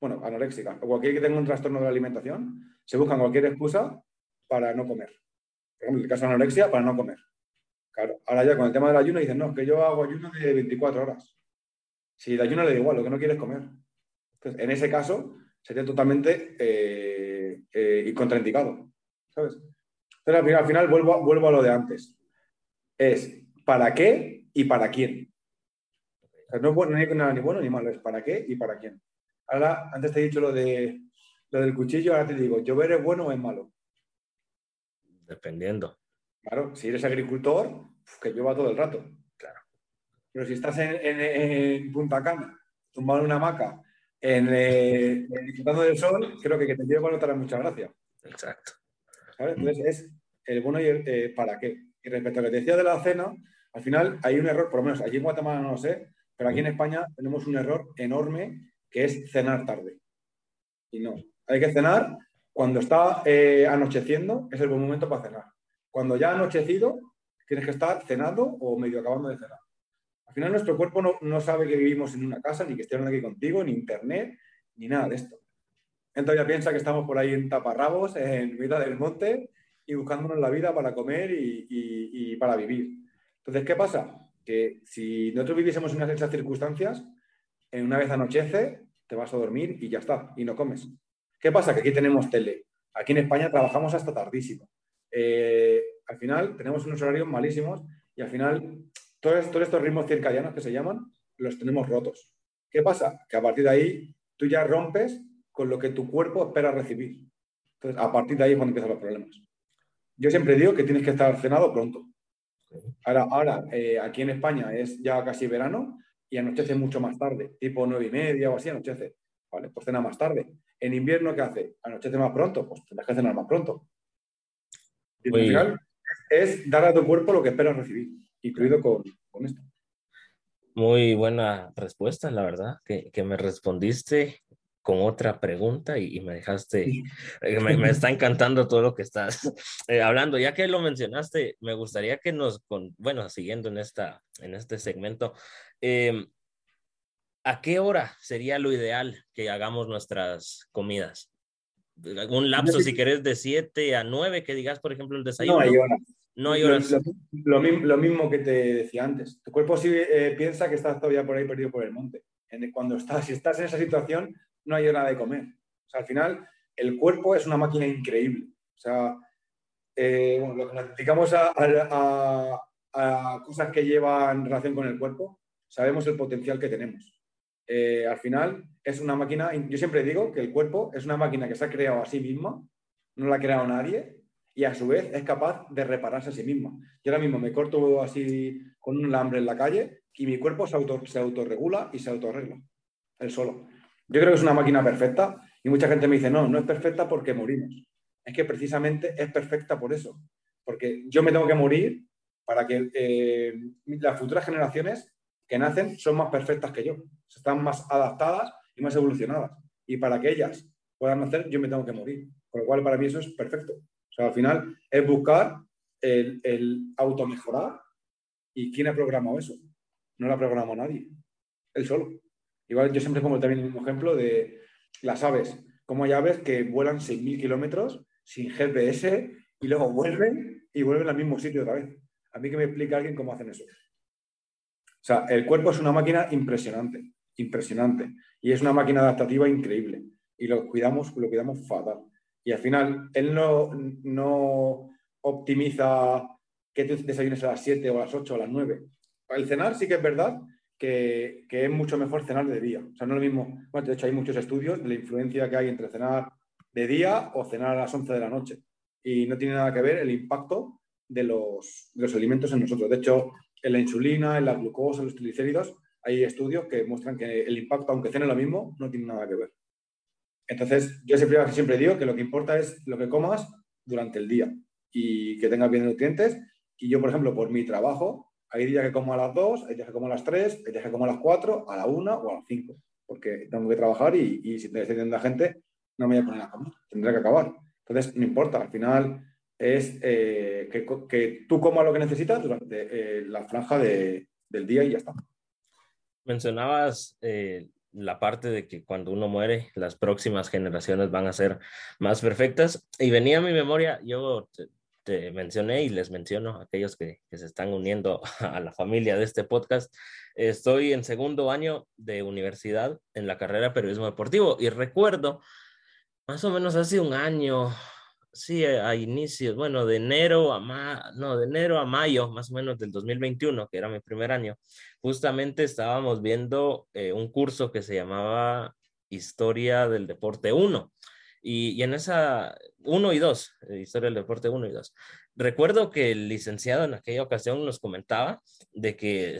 bueno, anoréxicas, o cualquier que tenga un trastorno de la alimentación, se buscan cualquier excusa para no comer. Por ejemplo, en el caso de anorexia, para no comer. Claro, ahora ya con el tema del ayuno dicen, no, es que yo hago ayuno de 24 horas. Si el ayuno le da igual, lo que no quieres comer. Entonces, en ese caso, sería totalmente eh, eh, contraindicado. ¿Sabes? Pero al final, vuelvo, a lo de antes. Es para qué y para quién. no, no hay nada ni bueno ni malo, es para qué y para quién. Ahora, antes te he dicho lo, de, lo del cuchillo, ahora te digo, ¿llover es bueno o es malo? Dependiendo. Claro, si eres agricultor, que llueva todo el rato. Claro. Pero si estás en, Punta Cana, tumbado en una hamaca, en, eh, disfrutando del sol, creo que que te llueva no te hará mucha gracia. Exacto. Entonces es el bueno y el eh, para qué. Y respecto a lo que te decía de la cena, al final hay un error, por lo menos allí en Guatemala no lo sé, pero aquí en España tenemos un error enorme que es cenar tarde. Y no, hay que cenar cuando está eh, anocheciendo, es el buen momento para cenar. Cuando ya ha anochecido, tienes que estar cenando o medio acabando de cenar. Al final nuestro cuerpo no, sabe que vivimos en una casa, ni que estemos aquí contigo, ni internet, ni nada de esto. Entonces ya piensa que estamos por ahí en taparrabos, en mitad del monte, y buscándonos la vida para comer y, para vivir. Entonces, ¿qué pasa? Que si nosotros viviésemos en esas circunstancias, en una vez anochece, te vas a dormir y ya está, y no comes. ¿Qué pasa? Que aquí tenemos tele. Aquí en España trabajamos hasta tardísimo. Eh, al final tenemos unos horarios malísimos y al final todos, estos ritmos circadianos que se llaman, los tenemos rotos. ¿Qué pasa? Que a partir de ahí tú ya rompes con lo que tu cuerpo espera recibir. Entonces, a partir de ahí es cuando empiezan los problemas. Yo siempre digo que tienes que estar cenado pronto. Ahora, ahora eh, aquí en España es ya casi verano y anochece mucho más tarde, tipo nueve y media o así anochece. ¿Vale? Pues cena más tarde. En invierno, ¿qué hace? Anochece más pronto, pues tendrás que cenar más pronto. Y final es dar a tu cuerpo lo que esperas recibir, incluido con, con esto. Muy buena respuesta, la verdad, que, que me respondiste con otra pregunta y, me dejaste, eh, me, está encantando todo lo que estás eh, hablando. Ya que lo mencionaste, me gustaría que nos, con, bueno, siguiendo en, esta, en este segmento, em, ¿a qué hora sería lo ideal que hagamos nuestras comidas? Un lapso, si querés, de 7 a 9, que digas, por ejemplo, el desayuno. No hay horas. No hay horas. Lo, lo, mismo que te decía antes. Tu cuerpo sí eh, piensa que estás todavía por ahí perdido por el monte. Cuando estás, si estás en esa situación, no hay hora de comer. Al final, el cuerpo es una máquina increíble. O sea, eh, lo que nos dedicamos a, a, cosas que llevan relación con el cuerpo, sabemos el potencial que tenemos. Eh, al final, es una máquina, yo siempre digo que el cuerpo es una máquina que se ha creado a sí misma, no la ha creado nadie, y a su vez es capaz de repararse a sí misma. Yo ahora mismo me corto así con un alambre en la calle y mi cuerpo se, auto, se autorregula y se autorregla, él solo. Yo creo que es una máquina perfecta y mucha gente me dice, no, no es perfecta porque morimos. Es que precisamente es perfecta por eso. Porque yo me tengo que morir para que eh, las futuras generaciones que nacen son más perfectas que yo. Están más adaptadas y más evolucionadas. Y para que ellas puedan nacer, yo me tengo que morir. Con lo cual, para mí eso es perfecto. O sea, al final es buscar el, el automejorar. ¿Y quién ha programado eso? No lo ha programado nadie. Él solo. Igual yo siempre pongo también el mismo ejemplo de las aves. Como hay aves que vuelan 6.000 kilómetros sin GPS y luego vuelven y vuelven al mismo sitio otra vez. A mí que me explique alguien cómo hacen eso. O sea, el cuerpo es una máquina impresionante, impresionante. Y es una máquina adaptativa increíble. Y lo cuidamos, lo cuidamos fatal. Y al final, él no, no optimiza que tú desayunes a las 7 o a las 8 o a las 9. El cenar sí que es verdad que, es mucho mejor cenar de día. O sea, no es lo mismo. Bueno, de hecho, hay muchos estudios de la influencia que hay entre cenar de día o cenar a las 11 de la noche. Y no tiene nada que ver el impacto de los, de los alimentos en nosotros. De hecho, en la insulina, en la glucosa, en los triglicéridos, hay estudios que muestran que el impacto, aunque cene lo mismo, no tiene nada que ver. Entonces, yo siempre, siempre digo que lo que importa es lo que comas durante el día y que tengas bien nutrientes. Y yo, por ejemplo, por mi trabajo, hay días que como a las 2, hay días que como a las 3, hay días que como a las 4, a la 1 o a las 5, porque tengo que trabajar y, y si estoy teniendo a gente, no me voy a poner a comer, tendré que acabar. Entonces, no importa, al final es eh, que, que, tú comas lo que necesitas durante eh, la franja de, del día y ya está. Mencionabas eh, la parte de que cuando uno muere, las próximas generaciones van a ser más perfectas. Y venía a mi memoria, yo mencioné y les menciono a aquellos que, se están uniendo a la familia de este podcast. Estoy en segundo año de universidad en la carrera de periodismo deportivo y recuerdo más o menos hace un año, sí, a inicios, bueno, de enero a ma no, de enero a mayo, más o menos del 2021, que era mi primer año, justamente estábamos viendo eh, un curso que se llamaba Historia del Deporte 1. Y, en esa, uno y dos, eh, Historia del Deporte uno y dos. Recuerdo que el licenciado en aquella ocasión nos comentaba de que,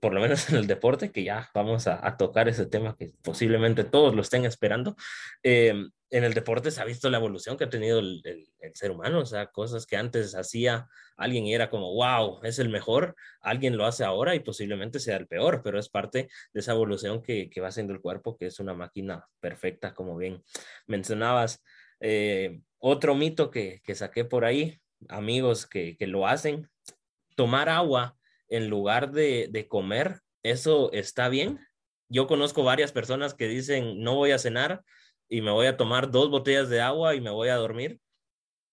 por lo menos en el deporte, que ya vamos a, tocar ese tema que posiblemente todos lo estén esperando, eh, en el deporte se ha visto la evolución que ha tenido el, ser humano, o sea, cosas que antes hacía alguien y era como, wow, es el mejor, alguien lo hace ahora y posiblemente sea el peor, pero es parte de esa evolución que, va haciendo el cuerpo, que es una máquina perfecta, como bien mencionabas. Eh, otro mito que, saqué por ahí, amigos que, lo hacen, tomar agua en lugar de, de comer, ¿eso está bien? Yo conozco varias personas que dicen, no voy a cenar, y me voy a tomar dos botellas de agua y me voy a dormir.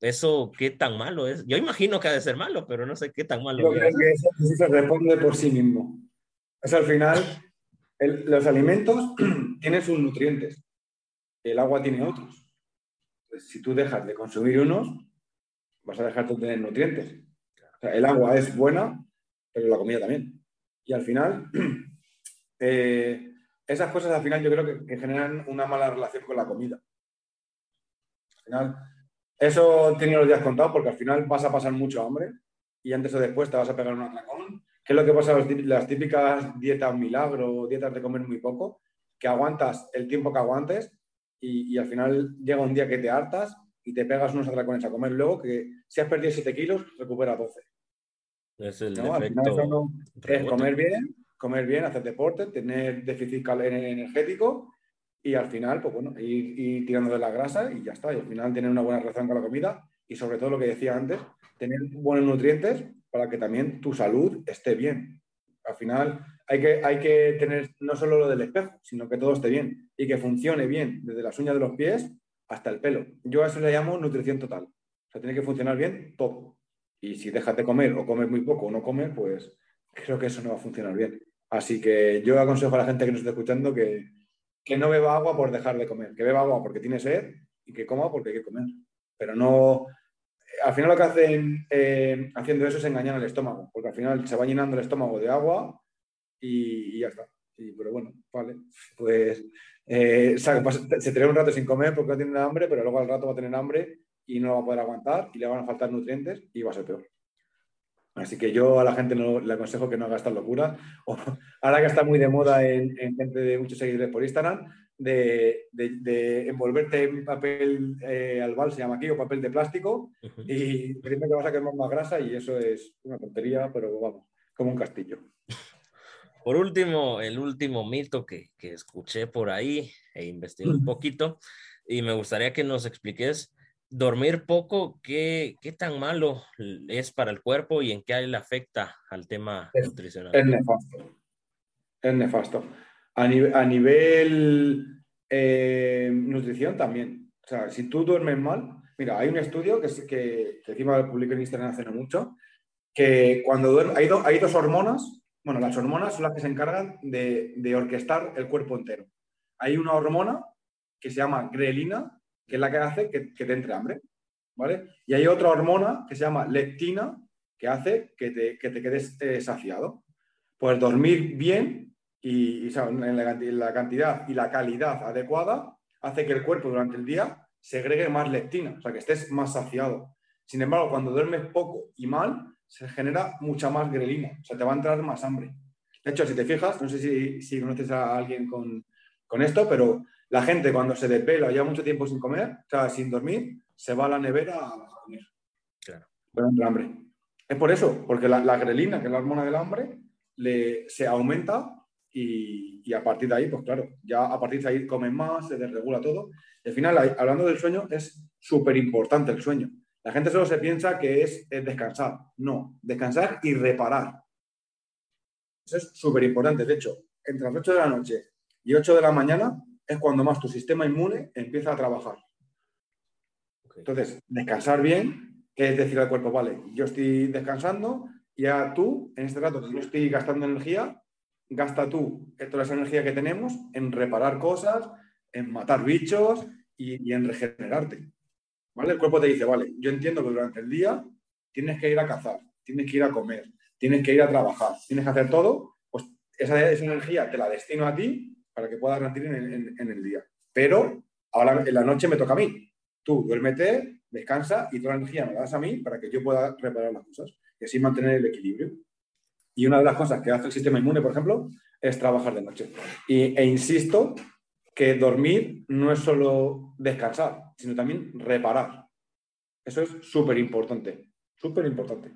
¿Eso qué tan malo es? Yo imagino que ha de ser malo, pero no sé qué tan malo Yo creo que eso, se responde por sí mismo. Es al final, los alimentos tienen sus nutrientes, el agua tiene otros. Si tú dejas de consumir unos, vas a dejar de tener nutrientes. el agua es buena, pero la comida también. Y al final, eh, esas cosas al final yo creo que, generan una mala relación con la comida. Al final, eso tenía los días contados porque al final vas a pasar mucho hambre y antes o después te vas a pegar un atracón. ¿Qué es lo que pasa las típicas dietas milagro, dietas de comer muy poco? Que aguantas el tiempo que aguantes y, al final llega un día que te hartas y te pegas unos atracones a comer luego que si has perdido 7 kilos, recupera 12. Es el ¿No? efecto es comer bien, comer bien, hacer deporte, tener déficit energético y al final, pues bueno, ir, tirando de la grasa y ya está. Y al final tener una buena relación con la comida y sobre todo lo que decía antes, tener buenos nutrientes para que también tu salud esté bien. Al final hay que, tener no solo lo del espejo, sino que todo esté bien y que funcione bien desde las uñas de los pies hasta el pelo. Yo a eso le llamo nutrición total. O sea, tiene que funcionar bien todo. Y si dejas de comer o comes muy poco o no comes, pues creo que eso no va a funcionar bien. Así que yo aconsejo a la gente que nos está escuchando que, que no beba agua por dejar de comer, que beba agua porque tiene sed y que coma porque hay que comer. Pero no. Al final lo que hacen eh, haciendo eso es engañar al estómago, porque al final se va llenando el estómago de agua y, ya está. pero bueno, vale. Pues eh, se tendrá un rato sin comer porque no tiene hambre, pero luego al rato va a tener hambre y no va a poder aguantar y le van a faltar nutrientes y va a ser peor. Así que yo a la gente no, le aconsejo que no haga esta locura. ahora que está muy de moda en, gente de muchos seguidores por Instagram, de, envolverte en papel eh, albal, se llama aquí, o papel de plástico, y primero que vas a quemar más grasa y eso es una tontería, pero vamos, como un castillo. Por último, el último mito que, que escuché por ahí e investigué un poquito, y me gustaría que nos expliques dormir poco, ¿qué, ¿qué, tan malo es para el cuerpo y en qué le afecta al tema nutricional? Es nefasto. Es nefasto. A, nivel eh, nutrición también. O sea, si tú duermes mal, mira, hay un estudio que, que, que encima lo publiqué en Instagram hace no mucho, que cuando duermes, hay, hay dos hormonas, bueno, las hormonas son las que se encargan de, orquestar el cuerpo entero. Hay una hormona que se llama grelina, que es la que hace que, te entre hambre. ¿vale? Y hay otra hormona que se llama leptina, que hace que te, quedes eh, saciado. Pues dormir bien y, en, la, cantidad y la calidad adecuada hace que el cuerpo durante el día segregue más leptina, o sea, que estés más saciado. Sin embargo, cuando duermes poco y mal, se genera mucha más grelina, o sea, te va a entrar más hambre. De hecho, si te fijas, no sé si, si conoces a alguien con, con esto, pero la gente cuando se despela ya mucho tiempo sin comer, o sea, sin dormir, se va a la nevera a comer. Claro. Pero hambre. Es por eso, porque la, grelina, que es la hormona del hambre, le, se aumenta y, a partir de ahí, pues claro, ya a partir de ahí comen más, se desregula todo. al final, hablando del sueño, es súper importante el sueño. La gente solo se piensa que es, es descansar. No, descansar y reparar. Eso es súper importante. De hecho, entre las 8 de la noche y 8 de la mañana es cuando más tu sistema inmune empieza a trabajar. Entonces, descansar bien, es decir al cuerpo, vale, yo estoy descansando, ya tú, en este rato que yo estoy gastando energía, gasta tú toda esa energía que tenemos en reparar cosas, en matar bichos y, en regenerarte. ¿Vale? El cuerpo te dice, vale, yo entiendo que durante el día tienes que ir a cazar, tienes que ir a comer, tienes que ir a trabajar, tienes que hacer todo, pues esa, esa energía te la destino a ti para que puedas rendir en, el día. Pero ahora en la noche me toca a mí. Tú duérmete, descansa y toda la energía me la das a mí para que yo pueda reparar las cosas y así mantener el equilibrio. Y una de las cosas que hace el sistema inmune, por ejemplo, es trabajar de noche. e insisto que dormir no es solo descansar, sino también reparar. Eso es súper importante, súper importante.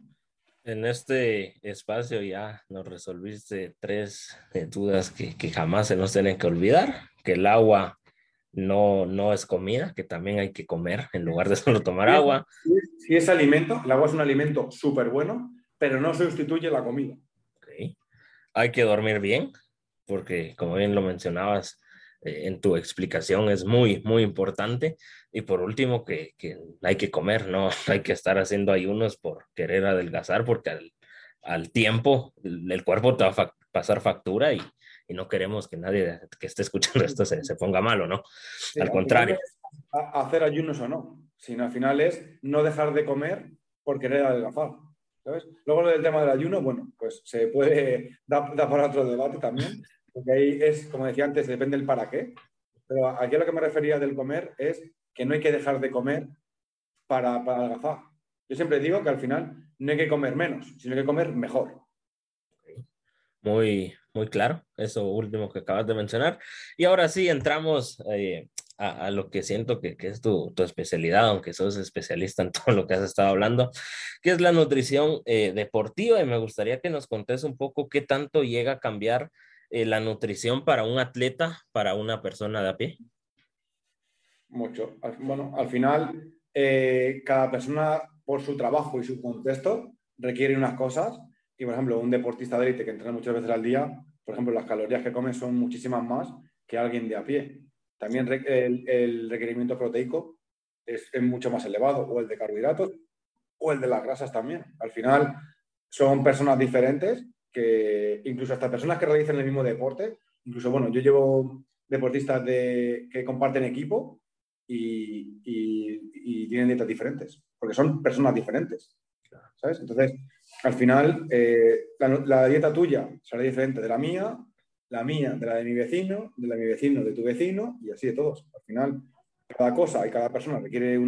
En este espacio ya nos resolviste tres dudas que, jamás se nos tienen que olvidar, que el agua no, no es comida, que también hay que comer en lugar de solo tomar agua. Si es alimento, el agua es un alimento súper bueno, pero no sustituye la comida. Hay que dormir bien, porque como bien lo mencionabas, en tu explicación es muy, muy importante. Y por último, que, que, hay que comer, no hay que estar haciendo ayunos por querer adelgazar, porque al, al tiempo el, cuerpo te va a pasar factura y, y, no queremos que nadie que esté escuchando esto se, se ponga malo, ¿no? al contrario. Hacer ayunos o no, sino al final es no dejar de comer por querer adelgazar. ¿sabes? Luego lo del tema del ayuno, bueno, pues se puede dar, dar para otro debate también, porque ahí es, como decía antes, depende el para qué. Pero aquí a lo que me refería del comer es que no hay que dejar de comer para, para adelgazar. Yo siempre digo que al final no hay que comer menos, sino que comer mejor. Muy, muy claro, eso último que acabas de mencionar. Y ahora sí, entramos eh, a, lo que siento que, que es tu, tu, especialidad, aunque sos especialista en todo lo que has estado hablando, que es la nutrición eh, deportiva. Y me gustaría que nos contes un poco qué tanto llega a cambiar eh, la nutrición para un atleta, para una persona de a pie? Mucho. Bueno, al final, eh, cada persona por su trabajo y su contexto requiere unas cosas. Y, por ejemplo, un deportista de élite que entrena muchas veces al día, por ejemplo, las calorías que come son muchísimas más que alguien de a pie. También el, requerimiento proteico es, es, mucho más elevado, o el de carbohidratos, o el de las grasas también. Al final, son personas diferentes que incluso hasta personas que realizan el mismo deporte, incluso, bueno, yo llevo deportistas de, que comparten equipo y, tienen dietas diferentes, porque son personas diferentes, ¿sabes? Entonces, al final, eh, la, dieta tuya será diferente de la mía, la mía de la de mi vecino, de la de mi vecino de tu vecino y así de todos. Al final, cada cosa y cada persona requiere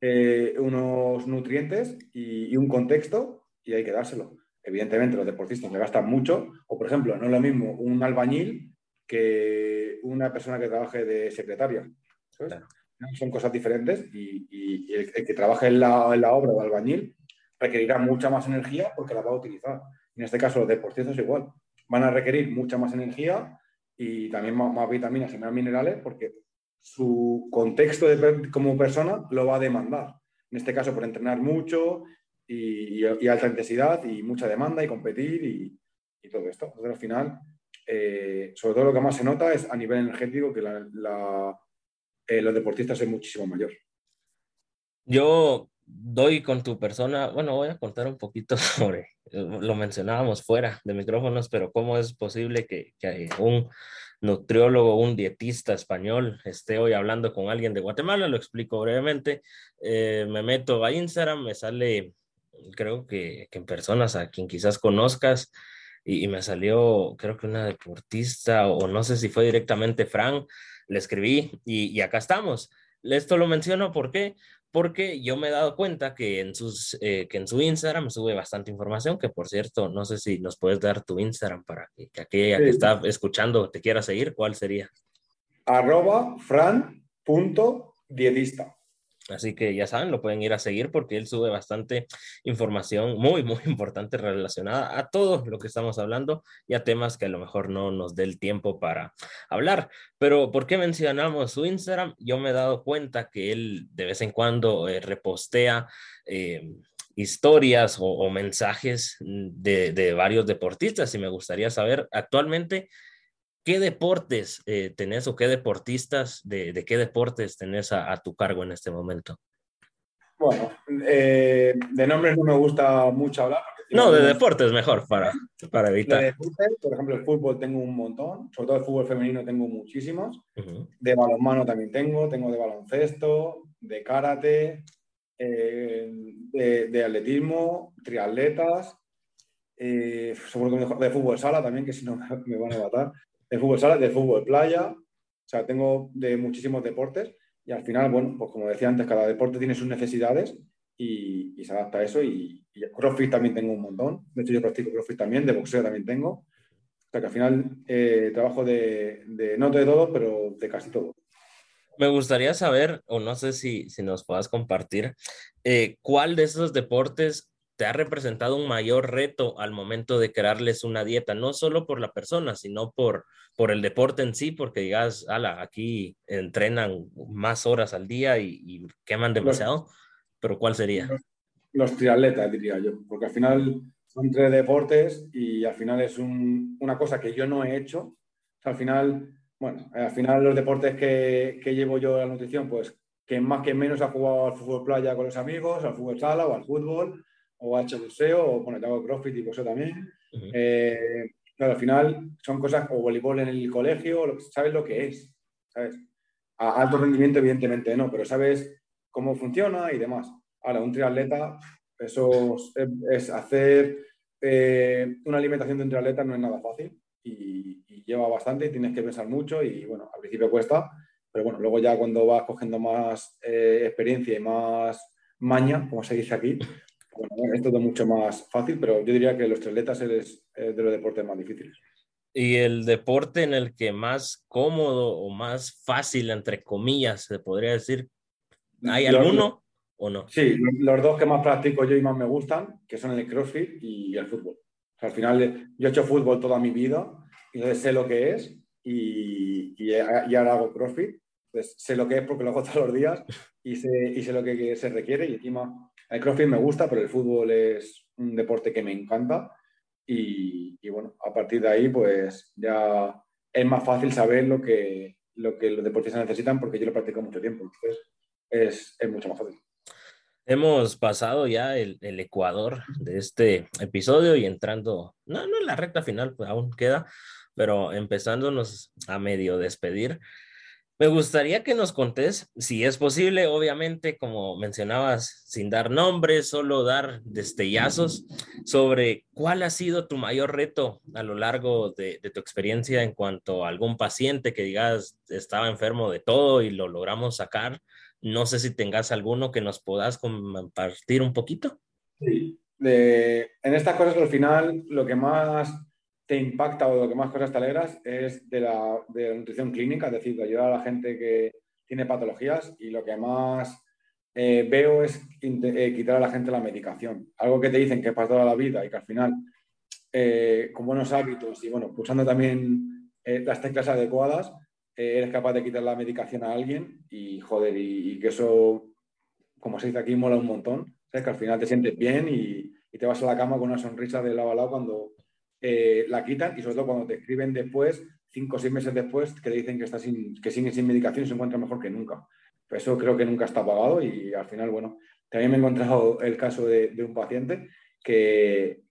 eh, unos nutrientes y un contexto y hay que dárselo evidentemente los deportistas le gastan mucho, o por ejemplo, no es lo mismo un albañil que una persona que trabaje de secretaria. Claro. Son cosas diferentes y, y el, el, que trabaje en la, en la, obra de albañil requerirá mucha más energía porque la va a utilizar. En este caso, los deportistas igual. Van a requerir mucha más energía y también más, más vitaminas y más minerales porque su contexto de, como persona lo va a demandar. En este caso, por entrenar mucho, y, y, alta intensidad y mucha demanda y competir y, y todo esto. Entonces, al final, eh, sobre todo lo que más se nota es a nivel energético que la, la, eh, los deportistas es muchísimo mayor. Yo doy con tu persona, bueno, voy a contar un poquito sobre, lo mencionábamos fuera de micrófonos, pero cómo es posible que, que un nutriólogo, un dietista español, esté hoy hablando con alguien de Guatemala, lo explico brevemente, eh, me meto a Instagram, me sale creo que, que en personas a quien quizás conozcas, y, y, me salió, creo que una deportista, o no sé si fue directamente Fran, le escribí y, y acá estamos. Esto lo menciono ¿por qué? porque yo me he dado cuenta que en, sus, eh, que en su Instagram sube bastante información, que por cierto, no sé si nos puedes dar tu Instagram para que, que aquella sí. que está escuchando te quiera seguir, ¿cuál sería? Arroba fran.dietista. Así que ya saben, lo pueden ir a seguir porque él sube bastante información muy, muy importante relacionada a todo lo que estamos hablando y a temas que a lo mejor no nos dé el tiempo para hablar. Pero ¿por qué mencionamos su Instagram? Yo me he dado cuenta que él de vez en cuando eh, repostea eh, historias o, mensajes de varios deportistas y me gustaría saber actualmente ¿Qué deportes eh, tenés o qué deportistas, de, de qué deportes tenés a, a, tu cargo en este momento? Bueno, eh, de nombres no me gusta mucho hablar. No, de deportes mejor para, para evitar. De deportes, por ejemplo, el fútbol tengo un montón, sobre todo el fútbol femenino tengo muchísimos. Uh -huh. De balonmano también tengo, tengo de baloncesto, de karate, eh, de, de, atletismo, triatletas, eh, seguro que de fútbol sala también, que si no me van a matar de fútbol sala, de fútbol playa, o sea, tengo de muchísimos deportes y al final, bueno, pues como decía antes, cada deporte tiene sus necesidades y, y se adapta a eso y, y, CrossFit también tengo un montón, de hecho yo practico CrossFit también, de boxeo también tengo, o sea que al final eh, trabajo de, de, no de todo, pero de casi todo. Me gustaría saber, o no sé si, si nos puedas compartir, eh, ¿cuál de esos deportes te ha representado un mayor reto al momento de crearles una dieta, no solo por la persona, sino por, por el deporte en sí, porque digas, ala, aquí entrenan más horas al día y, y queman demasiado, los, pero ¿cuál sería? Los, los, triatletas, diría yo, porque al final son tres deportes y al final es un, una cosa que yo no he hecho. O sea, al final, bueno, al final los deportes que, que llevo yo la nutrición, pues que más que menos ha jugado al fútbol playa con los amigos, al fútbol sala o al fútbol, o buceo, o bueno, hago crossfit y eso también. Eh, pero al final son cosas, o voleibol en el colegio, sabes lo que es, ¿sabes? A alto rendimiento, evidentemente no, pero sabes cómo funciona y demás. Ahora, un triatleta, eso es, hacer eh, una alimentación de un triatleta no es nada fácil y, lleva bastante y tienes que pensar mucho y bueno, al principio cuesta, pero bueno, luego ya cuando vas cogiendo más eh, experiencia y más maña, como se dice aquí, bueno, es todo mucho más fácil, pero yo diría que los triatletas es de los deportes más difíciles. Y el deporte en el que más cómodo o más fácil, entre comillas, se podría decir, ¿hay alguno o no? Sí, los dos que más practico yo y más me gustan, que son el CrossFit y el fútbol. al final yo he hecho fútbol toda mi vida, y sé lo que es y, y, ahora hago CrossFit. Entonces sé lo que es porque lo hago todos los días y sé, y sé lo que se requiere y encima el CrossFit me gusta, pero el fútbol es un deporte que me encanta y, bueno, a partir de ahí pues ya es más fácil saber lo que, lo que los deportistas necesitan porque yo lo practico mucho tiempo, entonces es, es mucho más fácil. Hemos pasado ya el, el, Ecuador de este episodio y entrando, no, no en la recta final, pues aún queda, pero empezándonos a medio despedir. Me gustaría que nos contés, si es posible, obviamente, como mencionabas, sin dar nombres, solo dar destellazos sobre cuál ha sido tu mayor reto a lo largo de, tu experiencia en cuanto a algún paciente que digas estaba enfermo de todo y lo logramos sacar. No sé si tengas alguno que nos puedas compartir un poquito. Sí, en estas cosas al final lo que más te impacta o lo que más cosas te alegras es de la, de nutrición clínica, es decir, de ayudar a la gente que tiene patologías y lo que más eh, veo es eh, quitar a la gente la medicación. Algo que te dicen que es para toda la vida y que al final, eh, con buenos hábitos y bueno, pulsando también las teclas adecuadas, eres capaz de quitar la medicación a alguien y joder, y, que eso, como se dice aquí, mola un montón. que al final te sientes bien y, y, te vas a la cama con una sonrisa de lado a lado cuando eh, la quitan y sobre todo cuando te escriben después, cinco o seis meses después, que te dicen que, está sin, que siguen sin medicación y se encuentra mejor que nunca. Pues eso creo que nunca está pagado y al final, bueno, también me he encontrado el caso de, un paciente que,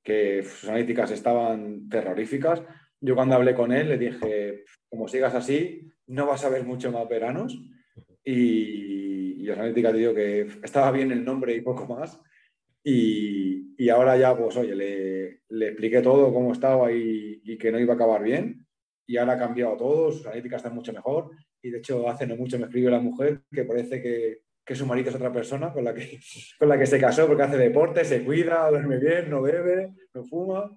sus analíticas estaban terroríficas. Yo cuando hablé con él le dije, como sigas así, no vas a ver mucho más veranos. Y, y las analíticas digo que estaba bien el nombre y poco más. Y, y, ahora ya, pues oye, le, le, expliqué todo cómo estaba y, que no iba a acabar bien. Y ahora ha cambiado todo, sus analíticas están mucho mejor. Y de hecho, hace no mucho me escribió la mujer que parece que, que, su marido es otra persona con la, que, con la que se casó porque hace deporte, se cuida, duerme bien, no bebe, no fuma.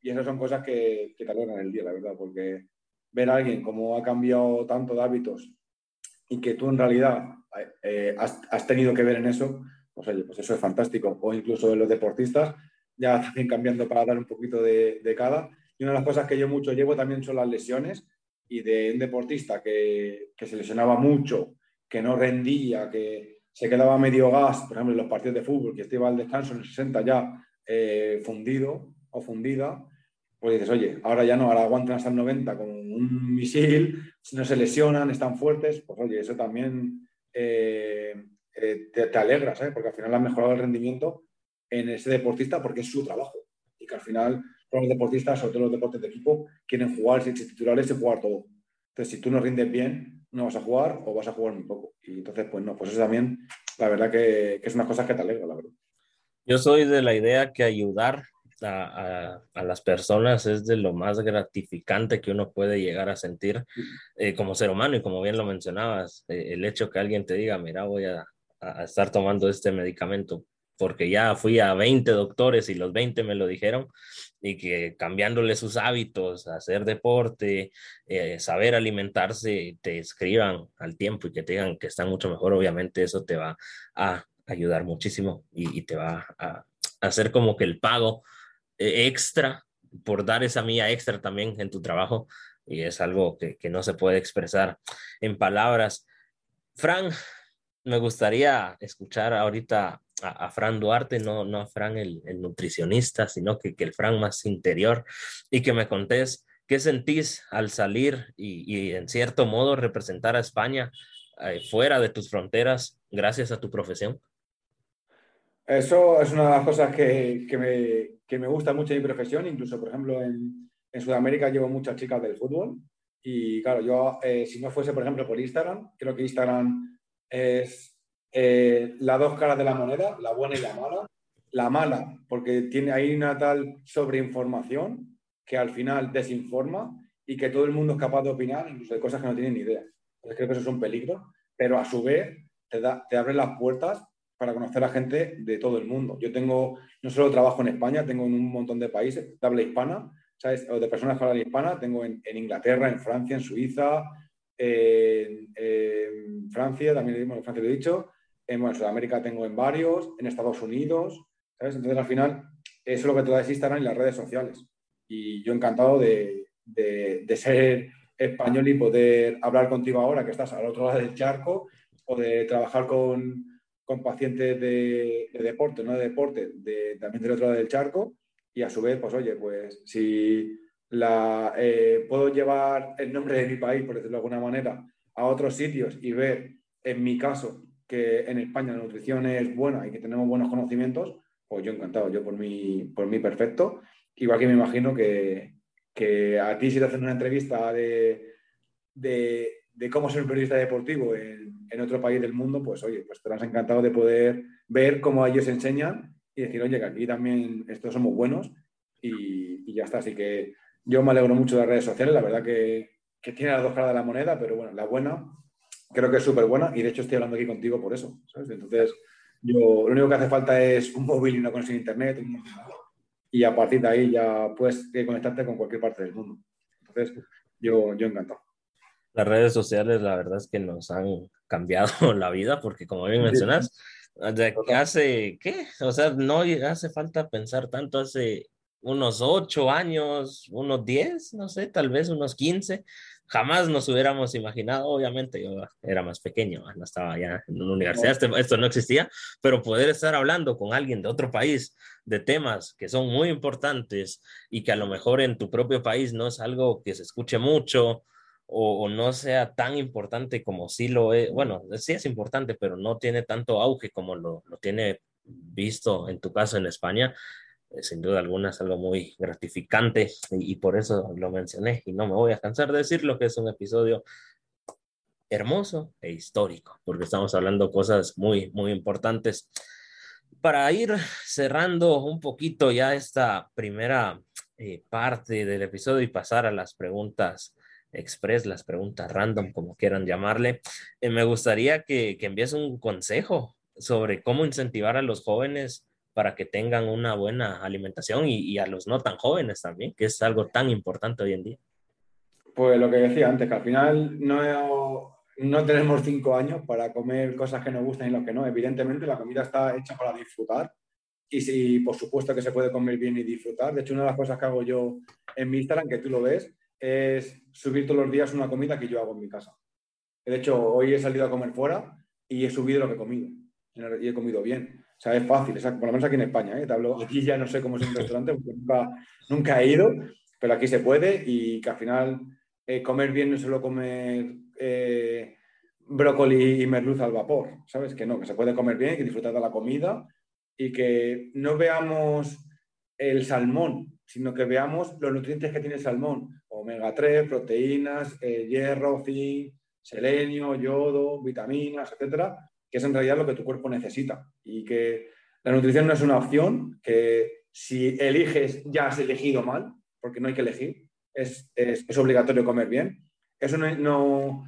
Y esas son cosas que, que te alegran el día, la verdad, porque ver a alguien cómo ha cambiado tanto de hábitos y que tú en realidad eh, has, has tenido que ver en eso, pues oye, pues eso es fantástico. O incluso de los deportistas, ya también cambiando para dar un poquito de, cada. Y una de las cosas que yo mucho llevo también son las lesiones y de un deportista que, se lesionaba mucho, que no rendía, que se quedaba medio gas, por ejemplo, en los partidos de fútbol, que estaba al descanso en el 60 ya eh, fundido o fundida, pues dices, oye, ahora ya no, ahora aguantan hasta el 90 con un misil, no se lesionan, están fuertes, pues oye, eso también eh, eh, te, alegra, ¿sabes? Porque al final ha mejorado el rendimiento en ese deportista porque es su trabajo. Y que al final los deportistas, sobre todo los deportes de equipo, quieren jugar, ser titulares y jugar todo. Entonces, si tú no rindes bien, no vas a jugar o vas a jugar muy poco. Y entonces, pues no, pues eso también, la verdad que, que es una cosa que te alegra, la verdad. Yo soy de la idea que ayudar a, a, las personas es de lo más gratificante que uno puede llegar a sentir eh, como ser humano y como bien lo mencionabas, eh, el hecho que alguien te diga, mira, voy a, a, estar tomando este medicamento porque ya fui a 20 doctores y los 20 me lo dijeron y que cambiándole sus hábitos, hacer deporte, eh, saber alimentarse, te escriban al tiempo y que te digan que están mucho mejor, obviamente eso te va a ayudar muchísimo y, te va a hacer como que el pago eh, extra por dar esa mía extra también en tu trabajo y es algo que, que no se puede expresar en palabras. Fran, me gustaría escuchar ahorita a, Fran Duarte, no, no a Fran el, nutricionista, sino que, que, el Fran más interior, y que me contés ¿Qué sentís al salir y, en cierto modo representar a España eh, fuera de tus fronteras gracias a tu profesión? Eso es una de las cosas que, me, me, gusta mucho de mi profesión. Incluso, por ejemplo, en, en Sudamérica llevo muchas chicas del fútbol. Y claro, yo, eh, si no fuese, por ejemplo, por Instagram, creo que Instagram es eh, las dos caras de la moneda, la buena y la mala. La mala, porque tiene ahí una tal sobreinformación que al final desinforma y que todo el mundo es capaz de opinar, incluso de cosas que no tienen ni idea. Entonces creo que eso es un peligro, pero a su vez te, da, te abre las puertas para conocer a gente de todo el mundo. Yo tengo, no solo trabajo en España, tengo en un montón de países de habla hispana, ¿sabes? O de personas que hablan hispana, tengo en, Inglaterra, en Francia, en Suiza, en, Francia, también en Francia lo he dicho, en Sudamérica tengo en varios, en Estados Unidos, ¿sabes? Entonces al final eso es lo que te da Instagram y las redes sociales. Y yo encantado de, de, ser español y poder hablar contigo ahora que estás al otro lado del charco o de trabajar con, con pacientes de, deporte, no de deporte, de, también del otro lado del charco. Y a su vez, pues oye, pues si eh, puedo llevar el nombre de mi país, por decirlo de alguna manera, a otros sitios y ver, en mi caso, que en España la nutrición es buena y que tenemos buenos conocimientos, pues yo encantado, yo por mí, por mí perfecto. Igual que me imagino que, a ti si te hacen una entrevista de, cómo ser un periodista deportivo en, otro país del mundo, pues oye, pues te has encantado de poder ver cómo ellos enseñan y decir, oye, que aquí también estos somos buenos y, ya está. Así que yo me alegro mucho de las redes sociales, la verdad que, tiene las dos caras de la moneda, pero bueno, la buena creo que es súper buena y de hecho estoy hablando aquí contigo por eso. Entonces, yo lo único que hace falta es un móvil y una conexión a internet, un y a partir de ahí ya puedes conectarte con cualquier parte del mundo. Entonces, yo, yo encantado. Las redes sociales, la verdad es que nos han cambiado la vida, porque como bien mencionas, de hace, ¿qué? O sea, no hace falta pensar tanto hace unos ocho años, unos diez, no sé, tal vez unos quince, jamás nos hubiéramos imaginado, obviamente yo era más pequeño, no estaba ya en una universidad, esto, esto, no existía, pero poder estar hablando con alguien de otro país de temas que son muy importantes y que a lo mejor en tu propio país no es algo que se escuche mucho o, no sea tan importante como sí lo es, bueno, sí es importante, pero no tiene tanto auge como lo, lo tiene visto en tu caso en España, sin duda alguna es algo muy gratificante y, por eso lo mencioné y no me voy a cansar de decirlo que es un episodio hermoso e histórico porque estamos hablando cosas muy, muy importantes. Para ir cerrando un poquito ya esta primera eh, parte del episodio y pasar a las preguntas express, las preguntas random, como quieran llamarle, eh, me gustaría que, que envíes un consejo sobre cómo incentivar a los jóvenes para que tengan una buena alimentación y, a los no tan jóvenes también, que es algo tan importante hoy en día. Pues lo que decía antes, que al final no, no tenemos cinco años para comer cosas que nos gustan y los que no. Evidentemente la comida está hecha para disfrutar y sí, por supuesto que se puede comer bien y disfrutar. De hecho, una de las cosas que hago yo en mi Instagram, que tú lo ves, es subir todos los días una comida que yo hago en mi casa. De hecho, hoy he salido a comer fuera y he subido lo que he comido. Y he comido bien. O sea, es fácil, por lo menos aquí en España. ¿eh? aquí ya no sé cómo es un restaurante, porque nunca, he ido, pero aquí se puede y que al final eh, comer bien no es solo comer eh, brócoli y merluza al vapor, ¿sabes? Que no, que se puede comer bien, que disfrutar de la comida y que no veamos el salmón, sino que veamos los nutrientes que tiene el salmón, omega 3, proteínas, hierro, zinc, selenio, yodo, vitaminas, etcétera, que es en realidad lo que tu cuerpo necesita. Y que la nutrición no es una opción, que si eliges ya has elegido mal, porque no hay que elegir, es, obligatorio comer bien. Eso no,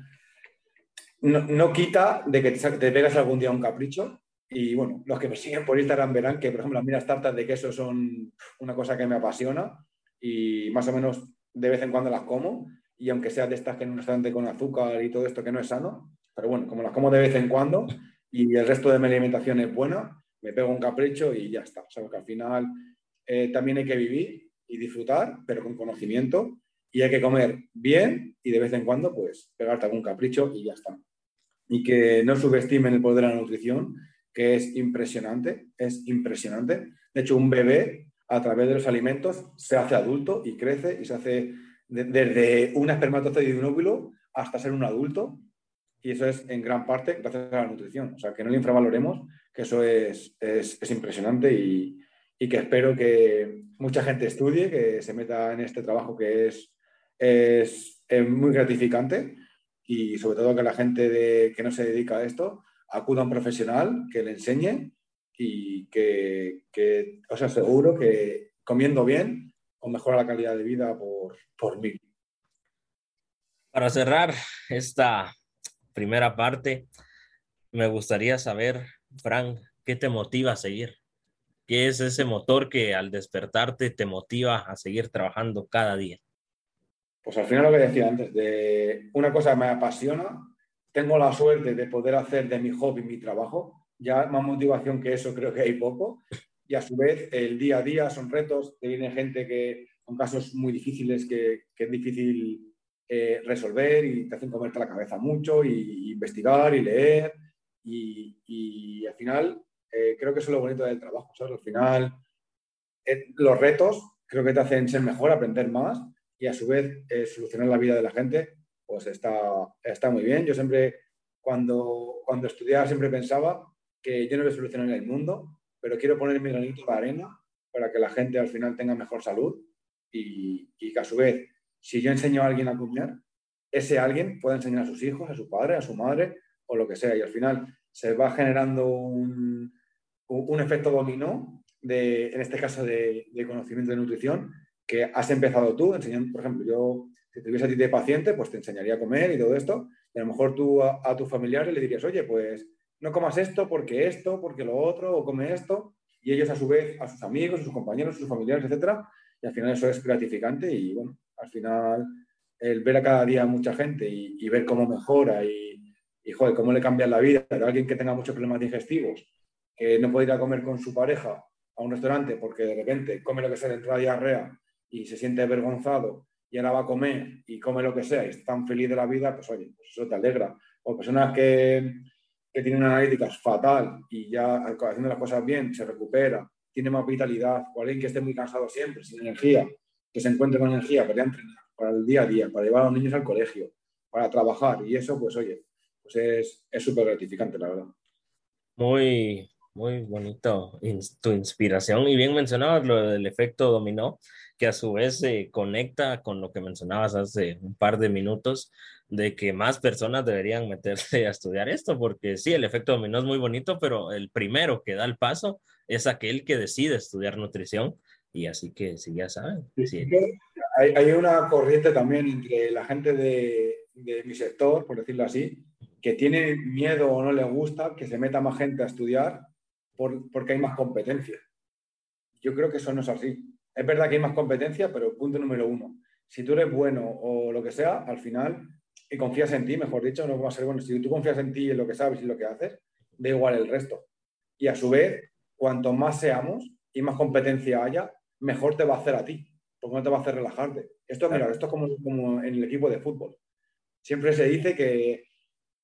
no, quita de que te, te pegas algún día un capricho. Y bueno, los que me siguen por Instagram verán que, por ejemplo, las miras tartas de queso son una cosa que me apasiona y más o menos de vez en cuando las como. Y aunque sea de estas que en un restaurante con azúcar y todo esto que no es sano, pero bueno, como las como de vez en cuando, y el resto de mi alimentación es buena, me pego un capricho y ya está. O que al final eh, también hay que vivir y disfrutar, pero con conocimiento, y hay que comer bien y de vez en cuando, pues, pegarte algún capricho y ya está. Y que no subestimen el poder de la nutrición, que es impresionante, es impresionante. De hecho, un bebé a través de los alimentos se hace adulto y crece y se hace desde un espermatozoide de un óvulo hasta ser un adulto. Y eso es en gran parte gracias a la nutrición. O sea, que no le infravaloremos, que eso es, es, impresionante y, y, que espero que mucha gente estudie, que se meta en este trabajo que es, es, es muy gratificante y sobre todo que la gente de, que no se dedica a esto acuda a un profesional que le enseñe y que, que os aseguro que comiendo bien o mejora la calidad de vida por, por mil. Para cerrar esta primera parte, me gustaría saber, Frank, ¿qué te motiva a seguir? ¿Qué es ese motor que al despertarte te motiva a seguir trabajando cada día? Pues al final lo que decía antes, de una cosa me apasiona, tengo la suerte de poder hacer de mi hobby mi trabajo, ya más motivación que eso creo que hay poco, y a su vez el día a día son retos, te viene gente que con casos muy difíciles que, que es difícil eh, resolver y te hacen comerte la cabeza mucho y, investigar y leer y, al final eh, creo que eso es lo bonito del trabajo, ¿sabes? Al final eh, los retos creo que te hacen ser mejor, aprender más y a su vez eh, solucionar la vida de la gente, pues está, está muy bien. Yo siempre, cuando, cuando estudiaba, siempre pensaba que yo no voy a solucionar el mundo, pero quiero poner mi granito de arena para que la gente al final tenga mejor salud y, y que a su vez, si yo enseño a alguien a comer, ese alguien puede enseñar a sus hijos, a su padre, a su madre o lo que sea. Y al final se va generando un, efecto dominó, de, en este caso de, conocimiento de nutrición, que has empezado tú enseñando, por ejemplo, yo, si tuviese a ti de paciente, pues te enseñaría a comer y todo esto, y a lo mejor tú a, a tus familiares le dirías, oye, pues no comas esto porque esto, porque lo otro, o come esto, y ellos a su vez, a sus amigos, a sus compañeros, a sus familiares, etcétera, y al final eso es gratificante y bueno, al final el ver a cada día a mucha gente y, ver cómo mejora y, joder, cómo le cambia la vida a alguien que tenga muchos problemas digestivos, que no puede ir a comer con su pareja a un restaurante porque de repente come lo que sea de entrada diarrea y se siente avergonzado y ahora va a comer y come lo que sea y está tan feliz de la vida, pues oye, pues eso te alegra. O personas que, que tienen una analítica fatal y ya haciendo las cosas bien se recupera, tiene más vitalidad, o alguien que esté muy cansado siempre, sin energía, que se encuentre con energía para entrenar, para el día a día, para llevar a los niños al colegio, para trabajar y eso, pues oye, pues es súper gratificante, la verdad. Muy, muy bonito tu inspiración y bien mencionabas lo del efecto dominó que a su vez se conecta con lo que mencionabas hace un par de minutos, de que más personas deberían meterse a estudiar esto, porque sí, el efecto dominó es muy bonito, pero el primero que da el paso es aquel que decide estudiar nutrición. Y así que, sí, ya saben. Sí. Hay, hay, una corriente también entre la gente de, de mi sector, por decirlo así, que tiene miedo o no le gusta que se meta más gente a estudiar por, porque hay más competencia. Yo creo que eso no es así es verdad que hay más competencia, pero punto número uno, si tú eres bueno o lo que sea, al final, y confías en ti, mejor dicho, no va a ser bueno. Si tú confías en ti y en lo que sabes y lo que haces, da igual el resto. Y a su vez, cuanto más seamos y más competencia haya, mejor te va a hacer a ti, porque no te va a hacer relajarte. Esto, mira, esto es como, como en el equipo de fútbol. Siempre se dice que,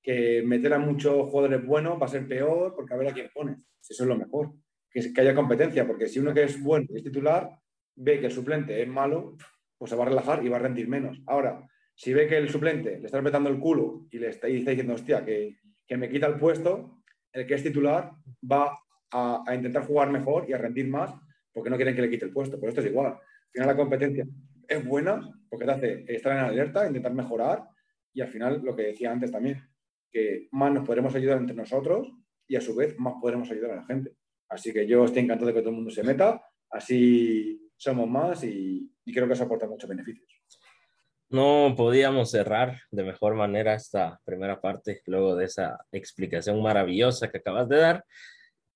que meter a muchos jugadores buenos va a ser peor porque a ver a quién pones. Eso es lo mejor. Que, que haya competencia, porque si uno que es bueno es titular, ve que el suplente es malo, pues se va a relajar y va a rendir menos. Ahora, si ve que el suplente le está apretando el culo y le está, diciendo, hostia, que, que, me quita el puesto, el que es titular va a, a, intentar jugar mejor y a rendir más porque no quieren que le quite el puesto. Pero esto es igual. Al final la competencia es buena porque te hace estar en alerta, intentar mejorar y al final lo que decía antes también, que más nos podremos ayudar entre nosotros y a su vez más podremos ayudar a la gente. Así que yo estoy encantado de que todo el mundo se meta, así somos más y, y creo que eso aporta muchos beneficios. No podíamos cerrar de mejor manera esta primera parte luego de esa explicación maravillosa que acabas de dar.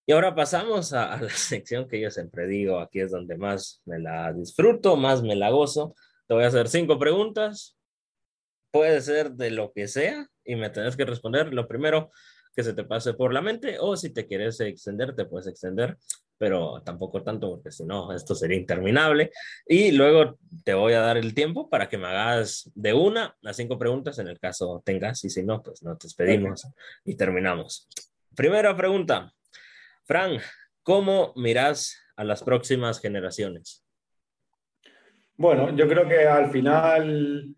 Y ahora pasamos a, a, la sección que yo siempre digo, aquí es donde más me la disfruto, más me la gozo. Te voy a hacer cinco preguntas, puede ser de lo que sea y me tenés que responder lo primero que se te pase por la mente o si te quieres extender, te puedes extender pero tampoco tanto porque si no, esto sería interminable. Y luego te voy a dar el tiempo para que me hagas de una a cinco preguntas en el caso tengas y si no, pues nos despedimos y terminamos. Primera pregunta, Fran, ¿cómo miras a las próximas generaciones? Bueno, yo creo que al final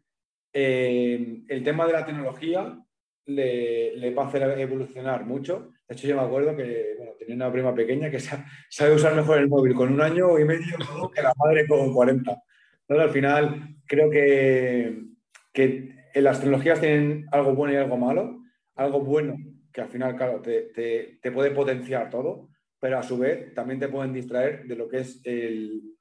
eh, el tema de la tecnología le, le, va a hacer evolucionar mucho. De hecho, yo me acuerdo que tenía una prima pequeña que sabe usar mejor el móvil con un año y medio que la madre con 40. al final, creo que, que las tecnologías tienen algo bueno y algo malo. Algo bueno, que al final, claro, te, te, te puede potenciar todo, pero a su vez también te pueden distraer de lo que es el,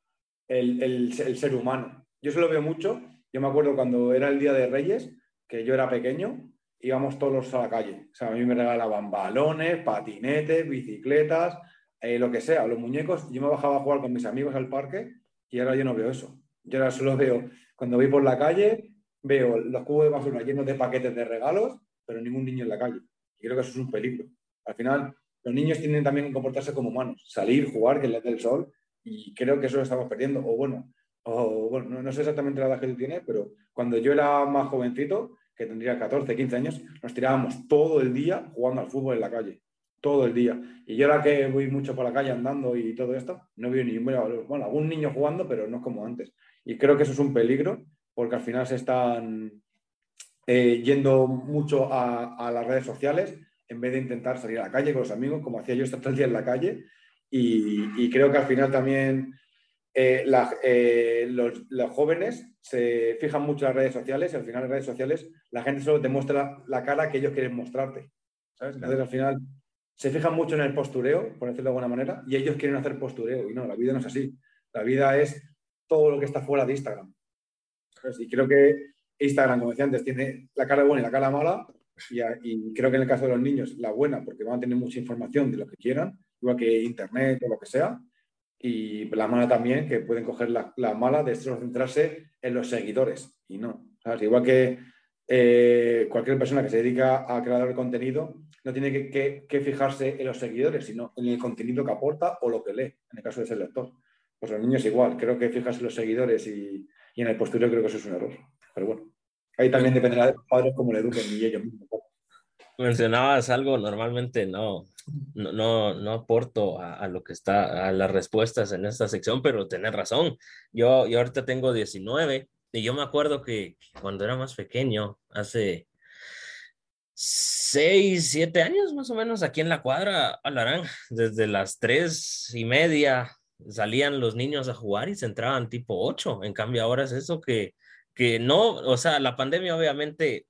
el, el, el ser humano. Yo se lo veo mucho. Yo me acuerdo cuando era el Día de Reyes, que yo era pequeño, íbamos todos a la calle. O sea, a mí me regalaban balones, patinetes, bicicletas, eh, lo que sea, los muñecos. Yo me bajaba a jugar con mis amigos al parque y ahora yo no veo eso. Yo ahora solo veo, cuando voy por la calle, veo los cubos de basura llenos de paquetes de regalos, pero ningún niño en la calle. Y creo que eso es un peligro. Al final, los niños tienen también que comportarse como humanos, salir, jugar, que les dé el sol, y creo que eso lo estamos perdiendo. O bueno, o, bueno no, sé exactamente la edad que tú tienes, pero cuando yo era más jovencito, que tendría 14, 15 años, nos tirábamos todo el día jugando al fútbol en la calle. Todo el día. Y yo ahora que voy mucho por la calle andando y todo esto, no veo ni bueno, algún niño jugando, pero no como antes. Y creo que eso es un peligro, porque al final se están eh, yendo mucho a, a, las redes sociales en vez de intentar salir a la calle con los amigos, como hacía yo todo el día en la calle. Y, y creo que al final también eh, eh, los, los, jóvenes se fijan mucho en las redes sociales y al final en las redes sociales la gente solo te muestra la cara que ellos quieren mostrarte. ¿sabes? Entonces al final se fijan mucho en el postureo, por decirlo de alguna manera, y ellos quieren hacer postureo. Y no, la vida no es así. La vida es todo lo que está fuera de Instagram. Y creo que Instagram, como decía antes, tiene la cara buena y la cara mala. Y, creo que en el caso de los niños, la buena, porque van a tener mucha información de lo que quieran, igual que Internet o lo que sea y la mala también, que pueden coger la, la mala de solo centrarse en los seguidores y no. Igual que eh, cualquier persona que se dedica a crear el contenido no tiene que, fijarse en los seguidores, sino en el contenido que aporta o lo que lee, en el caso de ser lector. Pues los niños igual, creo que fijarse en los seguidores y, en el postureo creo que eso es un error. Pero bueno, ahí también dependerá de los padres cómo le eduquen y ellos mismos. Mencionabas algo, normalmente no, no, no, aporto a, lo que está, a las respuestas en esta sección, pero tenés razón. Yo, yo ahorita tengo 19 y yo me acuerdo que cuando era más pequeño, hace 6, 7 años más o menos, aquí en la cuadra, hablarán, desde las 3 y media salían los niños a jugar y se entraban tipo 8. En cambio, ahora es eso que, que no, o sea, la pandemia obviamente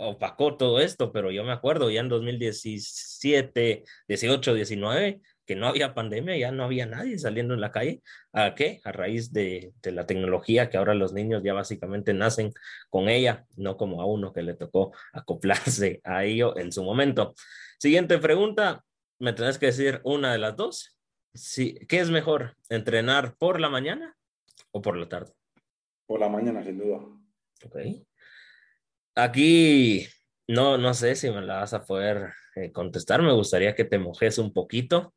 opacó todo esto, pero yo me acuerdo ya en 2017, 18, 19, que no había pandemia, ya no había nadie saliendo en la calle. ¿A qué? A raíz de, de, la tecnología que ahora los niños ya básicamente nacen con ella, no como a uno que le tocó acoplarse a ello en su momento. Siguiente pregunta, me tenés que decir una de las dos. Sí, ¿Qué es mejor, entrenar por la mañana o por la tarde? Por la mañana, sin duda. Ok. Aquí no, no sé si me la vas a poder eh, contestar. Me gustaría que te mojes un poquito.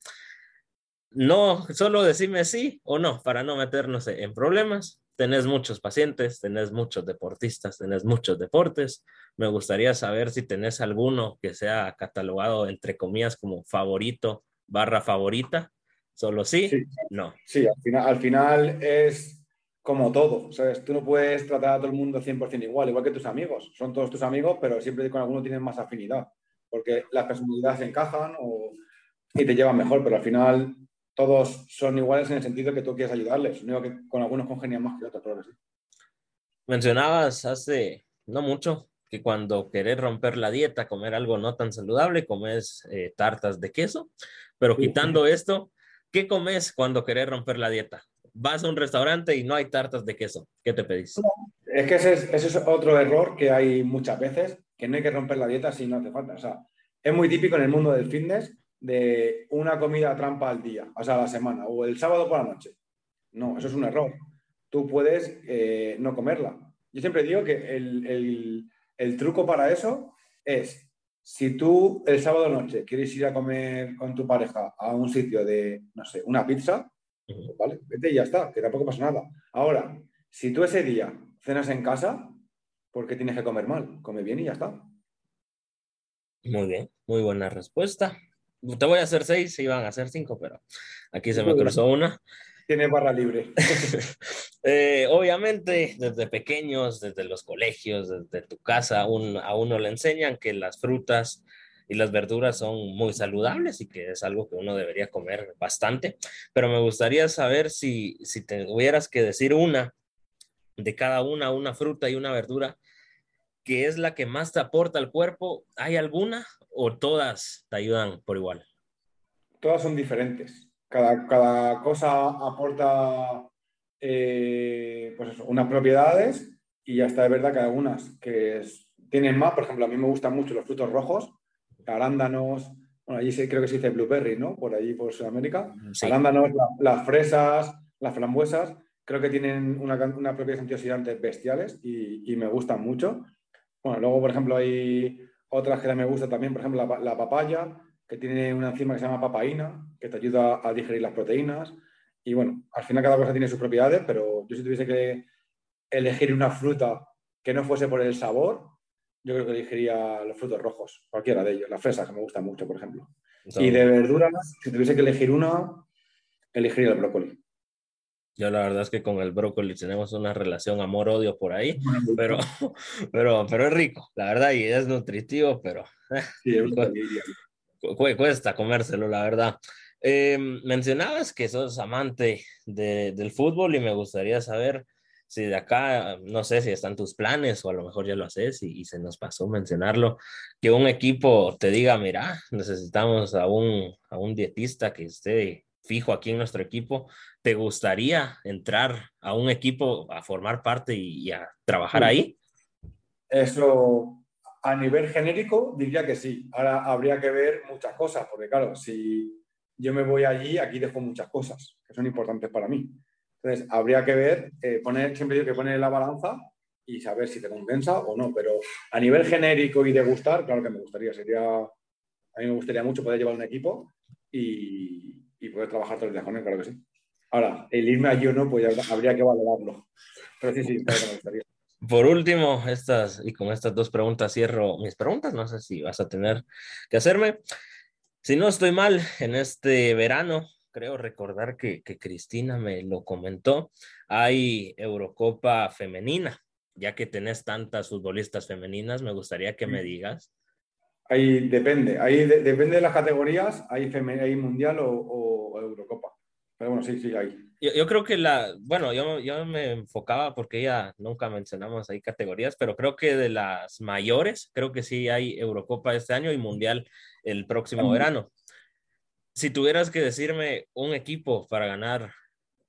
No, solo decime sí o no para no meternos en problemas. Tenés muchos pacientes, tenés muchos deportistas, tenés muchos deportes. Me gustaría saber si tenés alguno que sea catalogado entre comillas como favorito barra favorita. Solo sí, sí. no. Sí, al final, al final es como todo, ¿sabes? Tú no puedes tratar a todo el mundo 100% igual, igual que tus amigos. Son todos tus amigos, pero siempre con alguno tienes más afinidad, porque las personalidades encajan o, y te llevan mejor, pero al final todos son iguales en el sentido que tú quieres ayudarles, único que con algunos congenian más que otros, claro que sí. Mencionabas hace no mucho que cuando querés romper la dieta, comer algo no tan saludable, comes eh, tartas de queso, pero quitando sí. esto, ¿qué comes cuando querés romper la dieta? Vas a un restaurante y no hay tartas de queso. ¿Qué te pedís? Es que ese es, otro error que hay muchas veces, que no hay que romper la dieta si no hace falta. O sea, es muy típico en el mundo del fitness de una comida trampa al día, o sea, a la semana, o el sábado por la noche. No, eso es un error. Tú puedes eh, no comerla. Yo siempre digo que el truco para eso es, si tú el sábado noche quieres ir a comer con tu pareja a un sitio de, no sé, una pizza, ¿vale? Vete y ya está, que tampoco pasa nada. Ahora, si tú ese día cenas en casa, ¿por qué tienes que comer mal? Come bien y ya está. Muy bien, muy buena respuesta. Te voy a hacer seis, iban a hacer cinco, pero aquí se me cruzó una. tiene barra libre. Eh, obviamente, desde pequeños, desde los colegios, desde tu casa, a uno le enseñan que las frutas y las verduras son muy saludables y que es algo que uno debería comer bastante. Pero me gustaría saber si, si tuvieras que decir una de cada una, una fruta y una verdura, que es la que más te aporta al cuerpo. ¿Hay alguna o todas te ayudan por igual? Todas son diferentes cada, cosa aporta eh, pues unas propiedades y ya está de verdad que algunas que tienen más, por ejemplo, a mí me gustan mucho los frutos rojos, arándanos, bueno, allí creo que se dice blueberry, ¿no? Por allí, por Sudamérica. Arándanos, las fresas, las frambuesas, creo que tienen una, una antioxidantes bestiales y, y, me gustan mucho. Bueno, luego, por ejemplo, hay otras que me gustan también, por ejemplo, la, la papaya, que tiene una enzima que se llama papaína, que te ayuda a digerir las proteínas. Y bueno, al final cada cosa tiene sus propiedades, pero yo si tuviese que elegir una fruta que no fuese por el sabor, yo creo que elegiría los frutos rojos, cualquiera de ellos, las fresas, que me gustan mucho, por ejemplo. Y de verduras, si tuviese que elegir una, elegiría el brócoli. Yo la verdad es que con el brócoli tenemos una relación amor-odio por ahí, pero, pero, pero es rico, la verdad, y es nutritivo, pero... Sí, es cuesta comérselo, la verdad. Em, mencionabas que sos amante del fútbol y me gustaría saber si de acá, no sé si están tus planes o a lo mejor ya lo haces y, se nos pasó mencionarlo, que un equipo te diga, mira, necesitamos a un, a un dietista que esté fijo aquí en nuestro equipo, ¿te gustaría entrar a un equipo a formar parte y, a trabajar ahí? Eso a nivel genérico, diría que sí. Ahora habría que ver muchas cosas, porque claro, si yo me voy allí, aquí dejo muchas cosas que son importantes para mí. Entonces, habría que ver, eh, poner, siempre digo que poner la balanza y saber si te compensa o no. Pero a nivel genérico y de gustar, claro que me gustaría. Sería, a mí me gustaría mucho poder llevar un equipo y, poder trabajar todo el día con él, claro que sí. Ahora, el irme allí o no, pues habría que valorarlo. Pero sí, sí, claro que me gustaría. Por último, estas, y con estas dos preguntas cierro mis preguntas. No sé si vas a tener que hacerme. Si no estoy mal, en este verano, creo recordar que, que Cristina me lo comentó, hay Eurocopa femenina. Ya que tenés tantas futbolistas femeninas, me gustaría que me digas. Ahí depende, ahí depende de las categorías, hay, hay mundial o Eurocopa. Pero bueno, sí, sí, hay. Yo, creo que la, bueno, yo, yo me enfocaba porque ya nunca mencionamos ahí categorías, pero creo que de las mayores, creo que sí hay Eurocopa este año y Mundial el próximo verano. Si tuvieras que decirme un equipo para ganar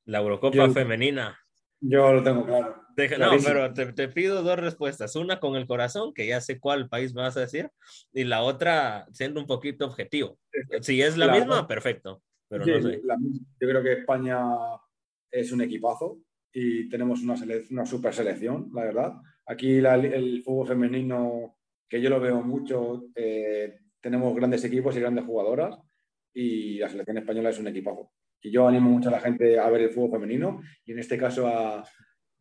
la Eurocopa femenina. Yo lo tengo claro. no, pero te, te, pido dos respuestas. Una con el corazón, que ya sé cuál país me vas a decir, y la otra siendo un poquito objetivo. Si es la misma, perfecto pero no sé. yo creo que España es un equipazo y tenemos una, una super selección, la verdad. Aquí el fútbol femenino, que yo lo veo mucho, eh, tenemos grandes equipos y grandes jugadoras y la selección española es un equipazo. Y yo animo mucho a la gente a ver el fútbol femenino y en este caso a,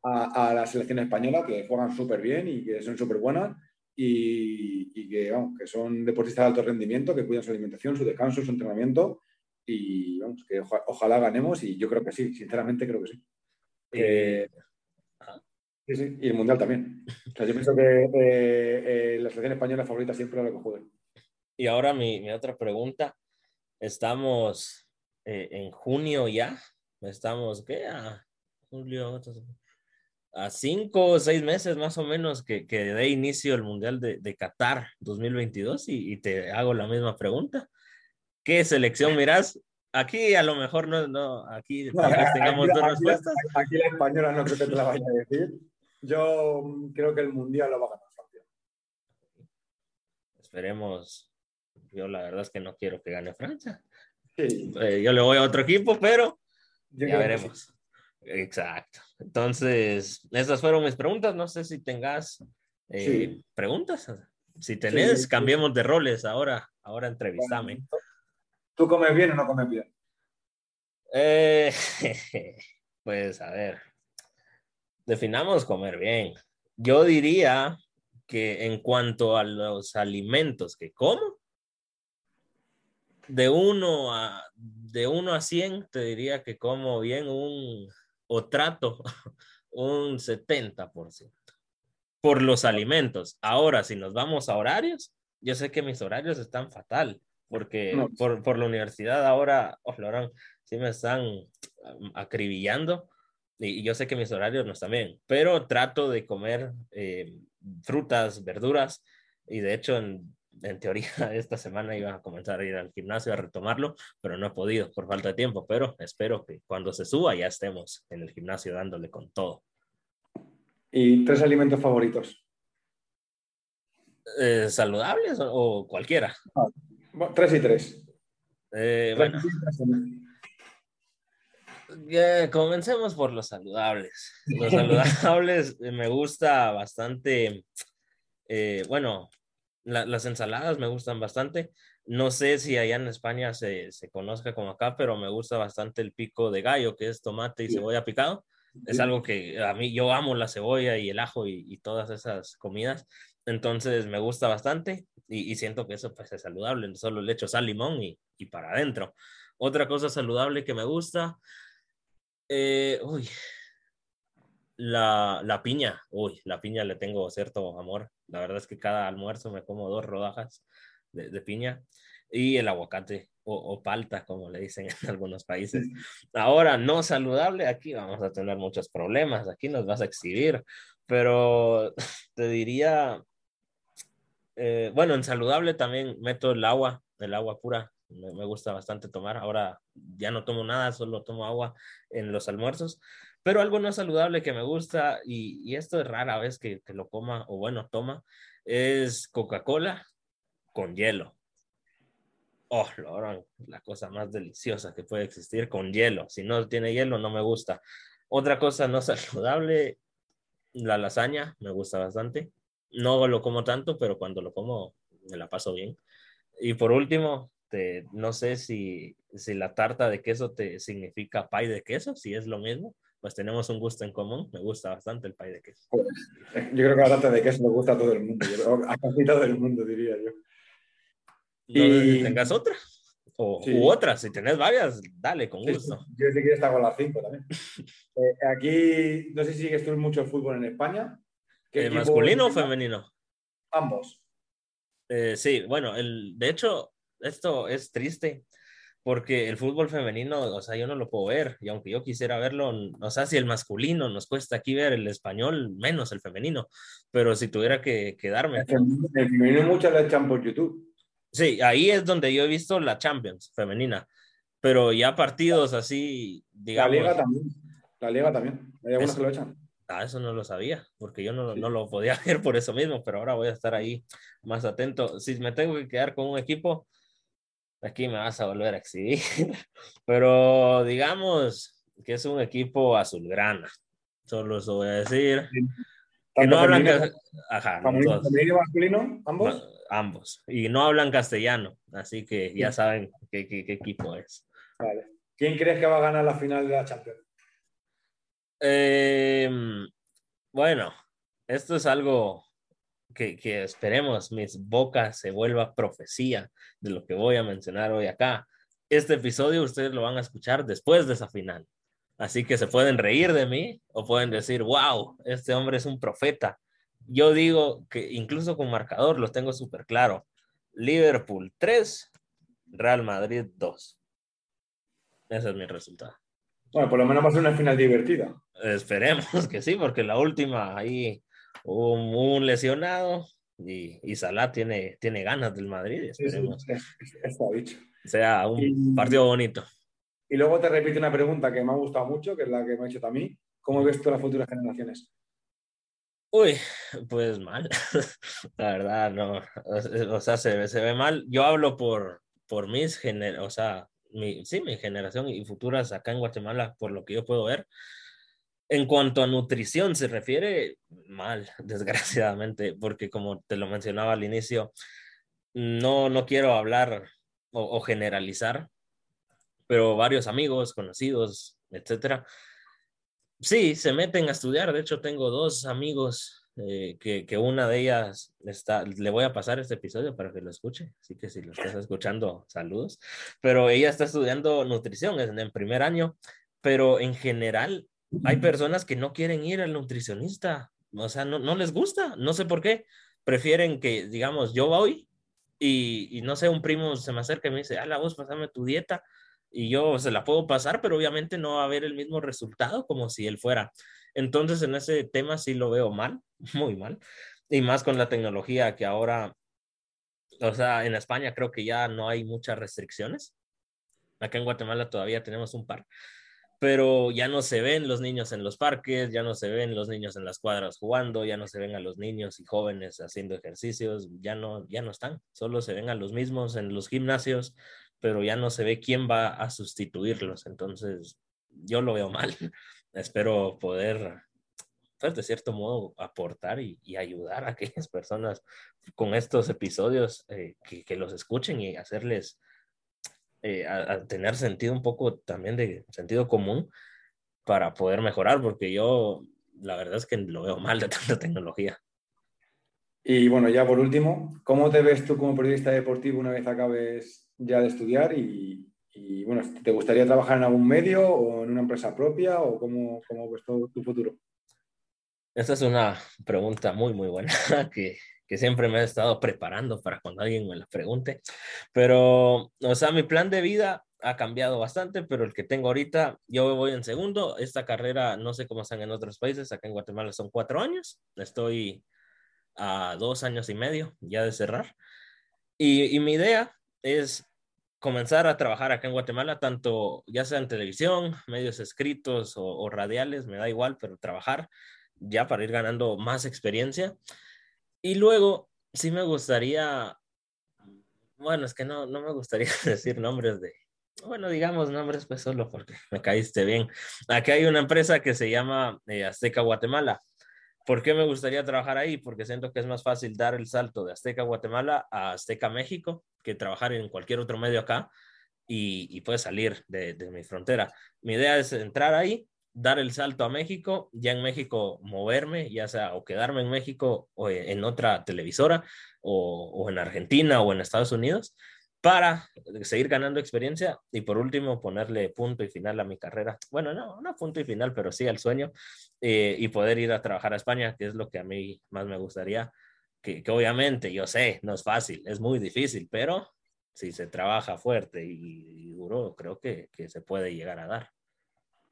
a, la selección española, que juegan súper bien y que son súper buenas y, y que, vamos, que son deportistas de alto rendimiento, que cuidan su alimentación, su descanso, su entrenamiento y vamos, que ojalá ganemos y yo creo que sí, sinceramente creo que sí. Eh, sí, sí, y el Mundial también. O sea, yo pienso que eh, eh, la selección española favorita siempre la que juegue. Y ahora mi, mi otra pregunta. Estamos en junio ya. Estamos, ¿qué? A julio, a cinco o seis meses más o menos que, que dé inicio el Mundial de, de Qatar 2022 y, y, te hago la misma pregunta. ¿Qué selección mirás? Aquí a lo mejor no, no aquí tengamos dos respuestas. Aquí la española no creo que te la vaya a decir. Yo creo que el Mundial lo va a ganar Francia. Esperemos. Yo la verdad es que no quiero que gane Francia. Eh, yo le voy a otro equipo, pero ya veremos. Exacto. Entonces, esas fueron mis preguntas. No sé si tengas eh, preguntas. Si tenés, cambiemos de roles ahora. Ahora entrevistame. ¿Tú comes bien o no comes bien? Eh, pues a ver, definamos comer bien. Yo diría que en cuanto a los alimentos que como, de 1 a, de 1 a 100, te diría que como bien un, o trato un 70% por los alimentos. Ahora, si nos vamos a horarios, yo sé que mis horarios están fatal, porque por, por, la universidad ahora, oh, sí me están acribillando y, yo sé que mis horarios no están bien, pero trato de comer eh, frutas, verduras y de hecho en, en, teoría esta semana iba a comenzar a ir al gimnasio a retomarlo, pero no he podido por falta de tiempo, pero espero que cuando se suba ya estemos en el gimnasio dándole con todo. ¿Y tres alimentos favoritos? Eh, ¿Saludables o, cualquiera? Ah, tres y tres. Eh, bueno. comencemos por los saludables. Los saludables me gusta bastante. Eh, bueno, las ensaladas me gustan bastante. No sé si allá en España se, se, conozca como acá, pero me gusta bastante el pico de gallo, que es tomate y cebolla picado. Es algo que a mí yo amo la cebolla y el ajo y, y todas esas comidas. Entonces me gusta bastante y, y, siento que eso pues es saludable. Solo le echo sal, limón y, y para adentro. Otra cosa saludable que me gusta, eh, uy, la, la, piña, uy, la piña le tengo cierto amor. La verdad es que cada almuerzo me como dos rodajas de, de piña y el aguacate o, o, palta, como le dicen en algunos países. Ahora, no saludable, aquí vamos a tener muchos problemas, aquí nos vas a exhibir, pero te diría, eh, bueno, en saludable también meto el agua, el agua pura, me, me, gusta bastante tomar. Ahora ya no tomo nada, solo tomo agua en los almuerzos. Pero algo no saludable que me gusta, y, esto es rara vez que, que, lo coma, o bueno, toma, es Coca-Cola con hielo. Oh, lo la cosa más deliciosa que puede existir con hielo. Si no tiene hielo, no me gusta. Otra cosa no saludable, la lasaña, me gusta bastante. No lo como tanto, pero cuando lo como me la paso bien. Y por último, te, no sé si, si la tarta de queso te significa pay de queso, si es lo mismo, pues tenemos un gusto en común. Me gusta bastante el pay de queso. Yo creo que la tarta de queso le gusta a todo el mundo, a casi todo el mundo, diría yo. No y... tengas otra. O, sí. U otra, si tenés varias, dale, con gusto. Sí, yo sí quiero estar con las cinco también. eh, aquí, no sé si sigues tú mucho el fútbol en España. ¿Eh, ¿Masculino o femenino? Ambos. Eh, sí, bueno, el, de hecho, esto es triste porque el fútbol femenino, o sea, yo no lo puedo ver y aunque yo quisiera verlo, o sea, si el masculino nos cuesta aquí ver el español, menos el femenino, pero si tuviera que quedarme. El femenino mucho lo echan por YouTube. Sí, ahí es donde yo he visto la Champions femenina, pero ya partidos así, digamos. La Liga también, la Liga también, hay algunos que lo echan. Ah, eso no lo sabía, porque yo no, no, lo podía ver por eso mismo, pero ahora voy a estar ahí más atento. Si me tengo que quedar con un equipo, aquí me vas a volver a exhibir, pero digamos que es un equipo azulgrana, solo eso voy a decir. Que no hablan Ajá, femenino masculino, ambos. Ambos, y no hablan castellano, así que ya saben qué, qué, qué equipo es. Vale. ¿Quién crees que va a ganar la final de la Champions? Eh, bueno, esto es algo que, que, esperemos mis bocas se vuelva profecía de lo que voy a mencionar hoy acá. Este episodio ustedes lo van a escuchar después de esa final. Así que se pueden reír de mí o pueden decir, wow, este hombre es un profeta. Yo digo que incluso con marcador lo tengo súper claro. Liverpool 3, Real Madrid 2. Ese es mi resultado. Bueno, por lo menos va a ser una final divertida. Esperemos que sí, porque la última ahí hubo un, lesionado y, y Salah tiene, tiene ganas del Madrid. Esperemos sí, sí, está dicho. sea un y, partido bonito. Y luego te repito una pregunta que me ha gustado mucho, que es la que me ha hecho también. ¿Cómo ves tú las futuras generaciones? Uy, pues mal. la verdad, no. O sea, se, se ve mal. Yo hablo por, por mis gener o sea, mi, sí, mi generación y futuras acá en Guatemala, por lo que yo puedo ver. En cuanto a nutrición se refiere, mal, desgraciadamente, porque como te lo mencionaba al inicio, no, no quiero hablar o, generalizar, pero varios amigos, conocidos, etcétera, sí, se meten a estudiar. De hecho, tengo dos amigos eh, que, que, una de ellas está, le voy a pasar este episodio para que lo escuche, así que si lo estás escuchando, saludos, pero ella está estudiando nutrición en, en primer año, pero en general hay personas que no quieren ir al nutricionista, o sea, no, no les gusta, no sé por qué, prefieren que, digamos, yo voy y, y no sé, un primo se me acerca y me dice, la voz, pasame tu dieta, y yo se la puedo pasar, pero obviamente no va a haber el mismo resultado como si él fuera. Entonces, en ese tema sí lo veo mal, muy mal. Y más con la tecnología que ahora, o sea, en España creo que ya no hay muchas restricciones. Acá en Guatemala todavía tenemos un par, pero ya no se ven los niños en los parques, ya no se ven los niños en las cuadras jugando, ya no se ven a los niños y jóvenes haciendo ejercicios, ya no, ya no están, solo se ven a los mismos en los gimnasios, pero ya no se ve quién va a sustituirlos. Entonces, yo lo veo mal. Espero poder, pues, de cierto modo, aportar y, ayudar a aquellas personas con estos episodios eh, que, los escuchen y hacerles eh, a, tener sentido un poco también de sentido común para poder mejorar, porque yo la verdad es que lo veo mal de tanta tecnología. Y bueno, ya por último, ¿cómo te ves tú como periodista deportivo una vez acabes ya de estudiar y, bueno, ¿te gustaría trabajar en algún medio o en una empresa propia o cómo, cómo ves todo tu futuro? Esta es una pregunta muy, muy buena que, que siempre me he estado preparando para cuando alguien me la pregunte. Pero, o sea, mi plan de vida ha cambiado bastante, pero el que tengo ahorita, yo voy en segundo. Esta carrera, no sé cómo están en otros países, acá en Guatemala son cuatro años. Estoy a dos años y medio ya de cerrar. Y, y mi idea es comenzar a trabajar acá en Guatemala, tanto ya sea en televisión, medios escritos o, radiales, me da igual, pero trabajar ya para ir ganando más experiencia. Y luego, sí me gustaría, bueno, es que no, no me gustaría decir nombres de, bueno, digamos nombres pues solo porque me caíste bien. Aquí hay una empresa que se llama eh, Azteca Guatemala. ¿Por qué me gustaría trabajar ahí? Porque siento que es más fácil dar el salto de Azteca Guatemala a Azteca México que trabajar en cualquier otro medio acá y, y puede salir de, mi frontera. Mi idea es entrar ahí, dar el salto a México, ya en México moverme, ya sea o quedarme en México o en otra televisora o, en Argentina o en Estados Unidos para seguir ganando experiencia y por último ponerle punto y final a mi carrera. Bueno, no, no punto y final, pero sí al sueño eh, y poder ir a trabajar a España, que es lo que a mí más me gustaría, que, obviamente yo sé, no es fácil, es muy difícil, pero si se trabaja fuerte y, duro, creo que, se puede llegar a dar.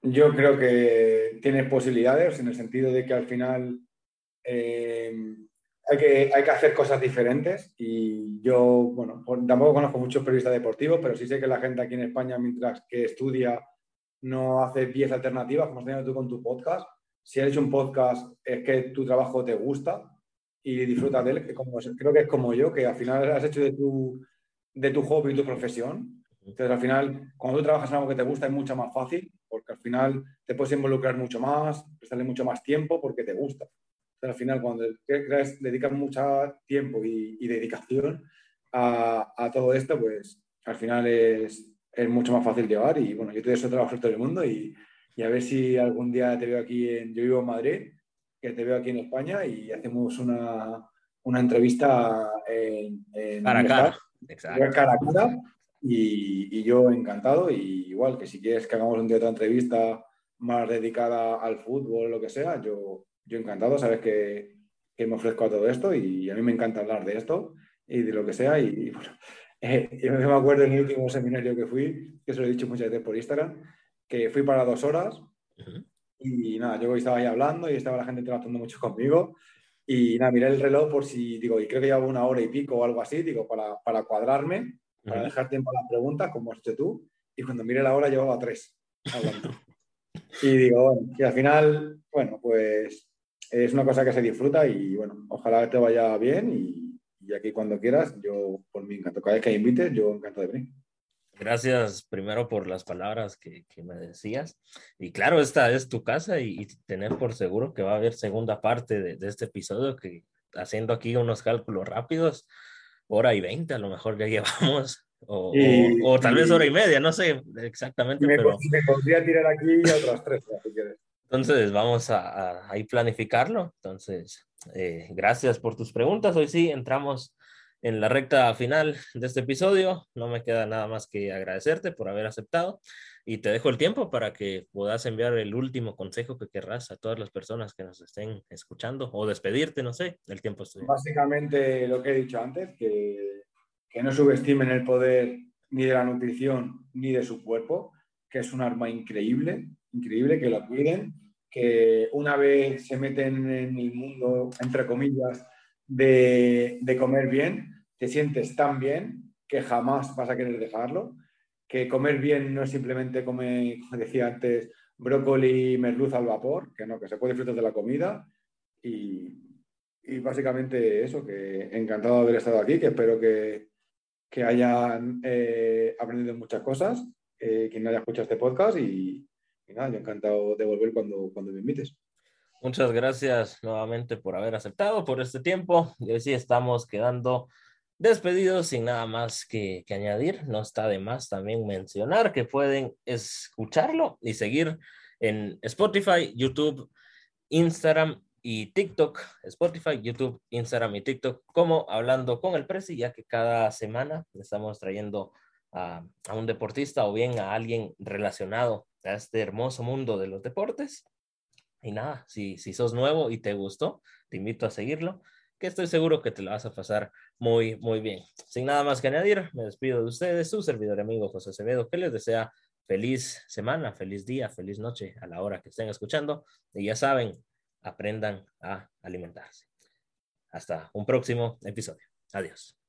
Yo creo que tiene posibilidades en el sentido de que al final eh, hay que, hay que hacer cosas diferentes y yo, bueno, tampoco conozco muchos periodistas deportivos, pero sí sé que la gente aquí en España, mientras que estudia, no hace 10 alternativas, como has tenido tú con tu podcast. Si has hecho un podcast, es que tu trabajo te gusta y disfrutas de él, que como, creo que es como yo, que al final has hecho de tu, de tu hobby tu profesión. Entonces, al final, cuando tú trabajas en algo que te gusta, es mucho más fácil, porque al final te puedes involucrar mucho más, prestarle mucho más tiempo porque te gusta al final, cuando dedicas mucho tiempo y, dedicación a, todo esto, pues al final es, es, mucho más fácil llevar. Y bueno, yo te deseo trabajar todo el mundo y, y, a ver si algún día te veo aquí, en, yo vivo en Madrid, que te veo aquí en España y hacemos una, una entrevista en, en a cara. Exacto. Cara a cara. Y, y, yo encantado. Y igual que si quieres que hagamos un día otra entrevista más dedicada al fútbol lo que sea, yo, yo encantado, sabes que, que, me ofrezco a todo esto y a mí me encanta hablar de esto y de lo que sea. Y, bueno, eh, yo me acuerdo en el último seminario que fui, que se lo he dicho muchas veces por Instagram, que fui para dos horas y nada, yo estaba ahí hablando y estaba la gente tratando mucho conmigo. Y nada, miré el reloj por si, digo, y creo que llevaba una hora y pico o algo así, digo, para, para cuadrarme, para dejar tiempo a las preguntas, como has hecho tú. Y cuando miré la hora llevaba tres hablando. y digo, bueno, y al final, bueno, pues es una cosa que se disfruta y bueno, ojalá te vaya bien y, y aquí cuando quieras, yo por mi encanto. Cada vez que invites, yo encanto de venir. Gracias primero por las palabras que, que, me decías. Y claro, esta es tu casa y, y, tener por seguro que va a haber segunda parte de, de, este episodio que haciendo aquí unos cálculos rápidos, hora y veinte a lo mejor ya llevamos, o, y, o, o tal vez hora y media, no sé exactamente. Me, pero... me podría tirar aquí otras tres, si quieres. Entonces, vamos a, a, planificarlo. Entonces, eh, gracias por tus preguntas. Hoy sí entramos en la recta final de este episodio. No me queda nada más que agradecerte por haber aceptado y te dejo el tiempo para que puedas enviar el último consejo que querrás a todas las personas que nos estén escuchando o despedirte, no sé, el tiempo es Básicamente lo que he dicho antes, que, que no subestimen el poder ni de la nutrición ni de su cuerpo, que es un arma increíble, increíble, que lo cuiden, que una vez se meten en el mundo, entre comillas, de, de comer bien, te sientes tan bien que jamás vas a querer dejarlo, que comer bien no es simplemente comer, como decía antes, brócoli y merluza al vapor, que no, que se puede disfrutar de la comida y, y básicamente eso, que encantado de haber estado aquí, que espero que, que hayan eh, aprendido muchas cosas, eh, quien haya escuchado este podcast y, y, nada, yo encantado de volver cuando, cuando me invites. Muchas gracias nuevamente por haber aceptado por este tiempo. Y hoy sí estamos quedando despedidos sin nada más que, que, añadir. No está de más también mencionar que pueden escucharlo y seguir en Spotify, YouTube, Instagram y TikTok. Spotify, YouTube, Instagram y TikTok como Hablando con el Presi, ya que cada semana estamos trayendo a, a un deportista o bien a alguien relacionado a este hermoso mundo de los deportes. Y nada, si, si sos nuevo y te gustó, te invito a seguirlo estoy seguro que te lo vas a pasar muy, muy bien. Sin nada más que añadir, me despido de ustedes, su servidor amigo José Acevedo, que les desea feliz semana, feliz día, feliz noche a la hora que estén escuchando. Y ya saben, aprendan a alimentarse. Hasta un próximo episodio. Adiós.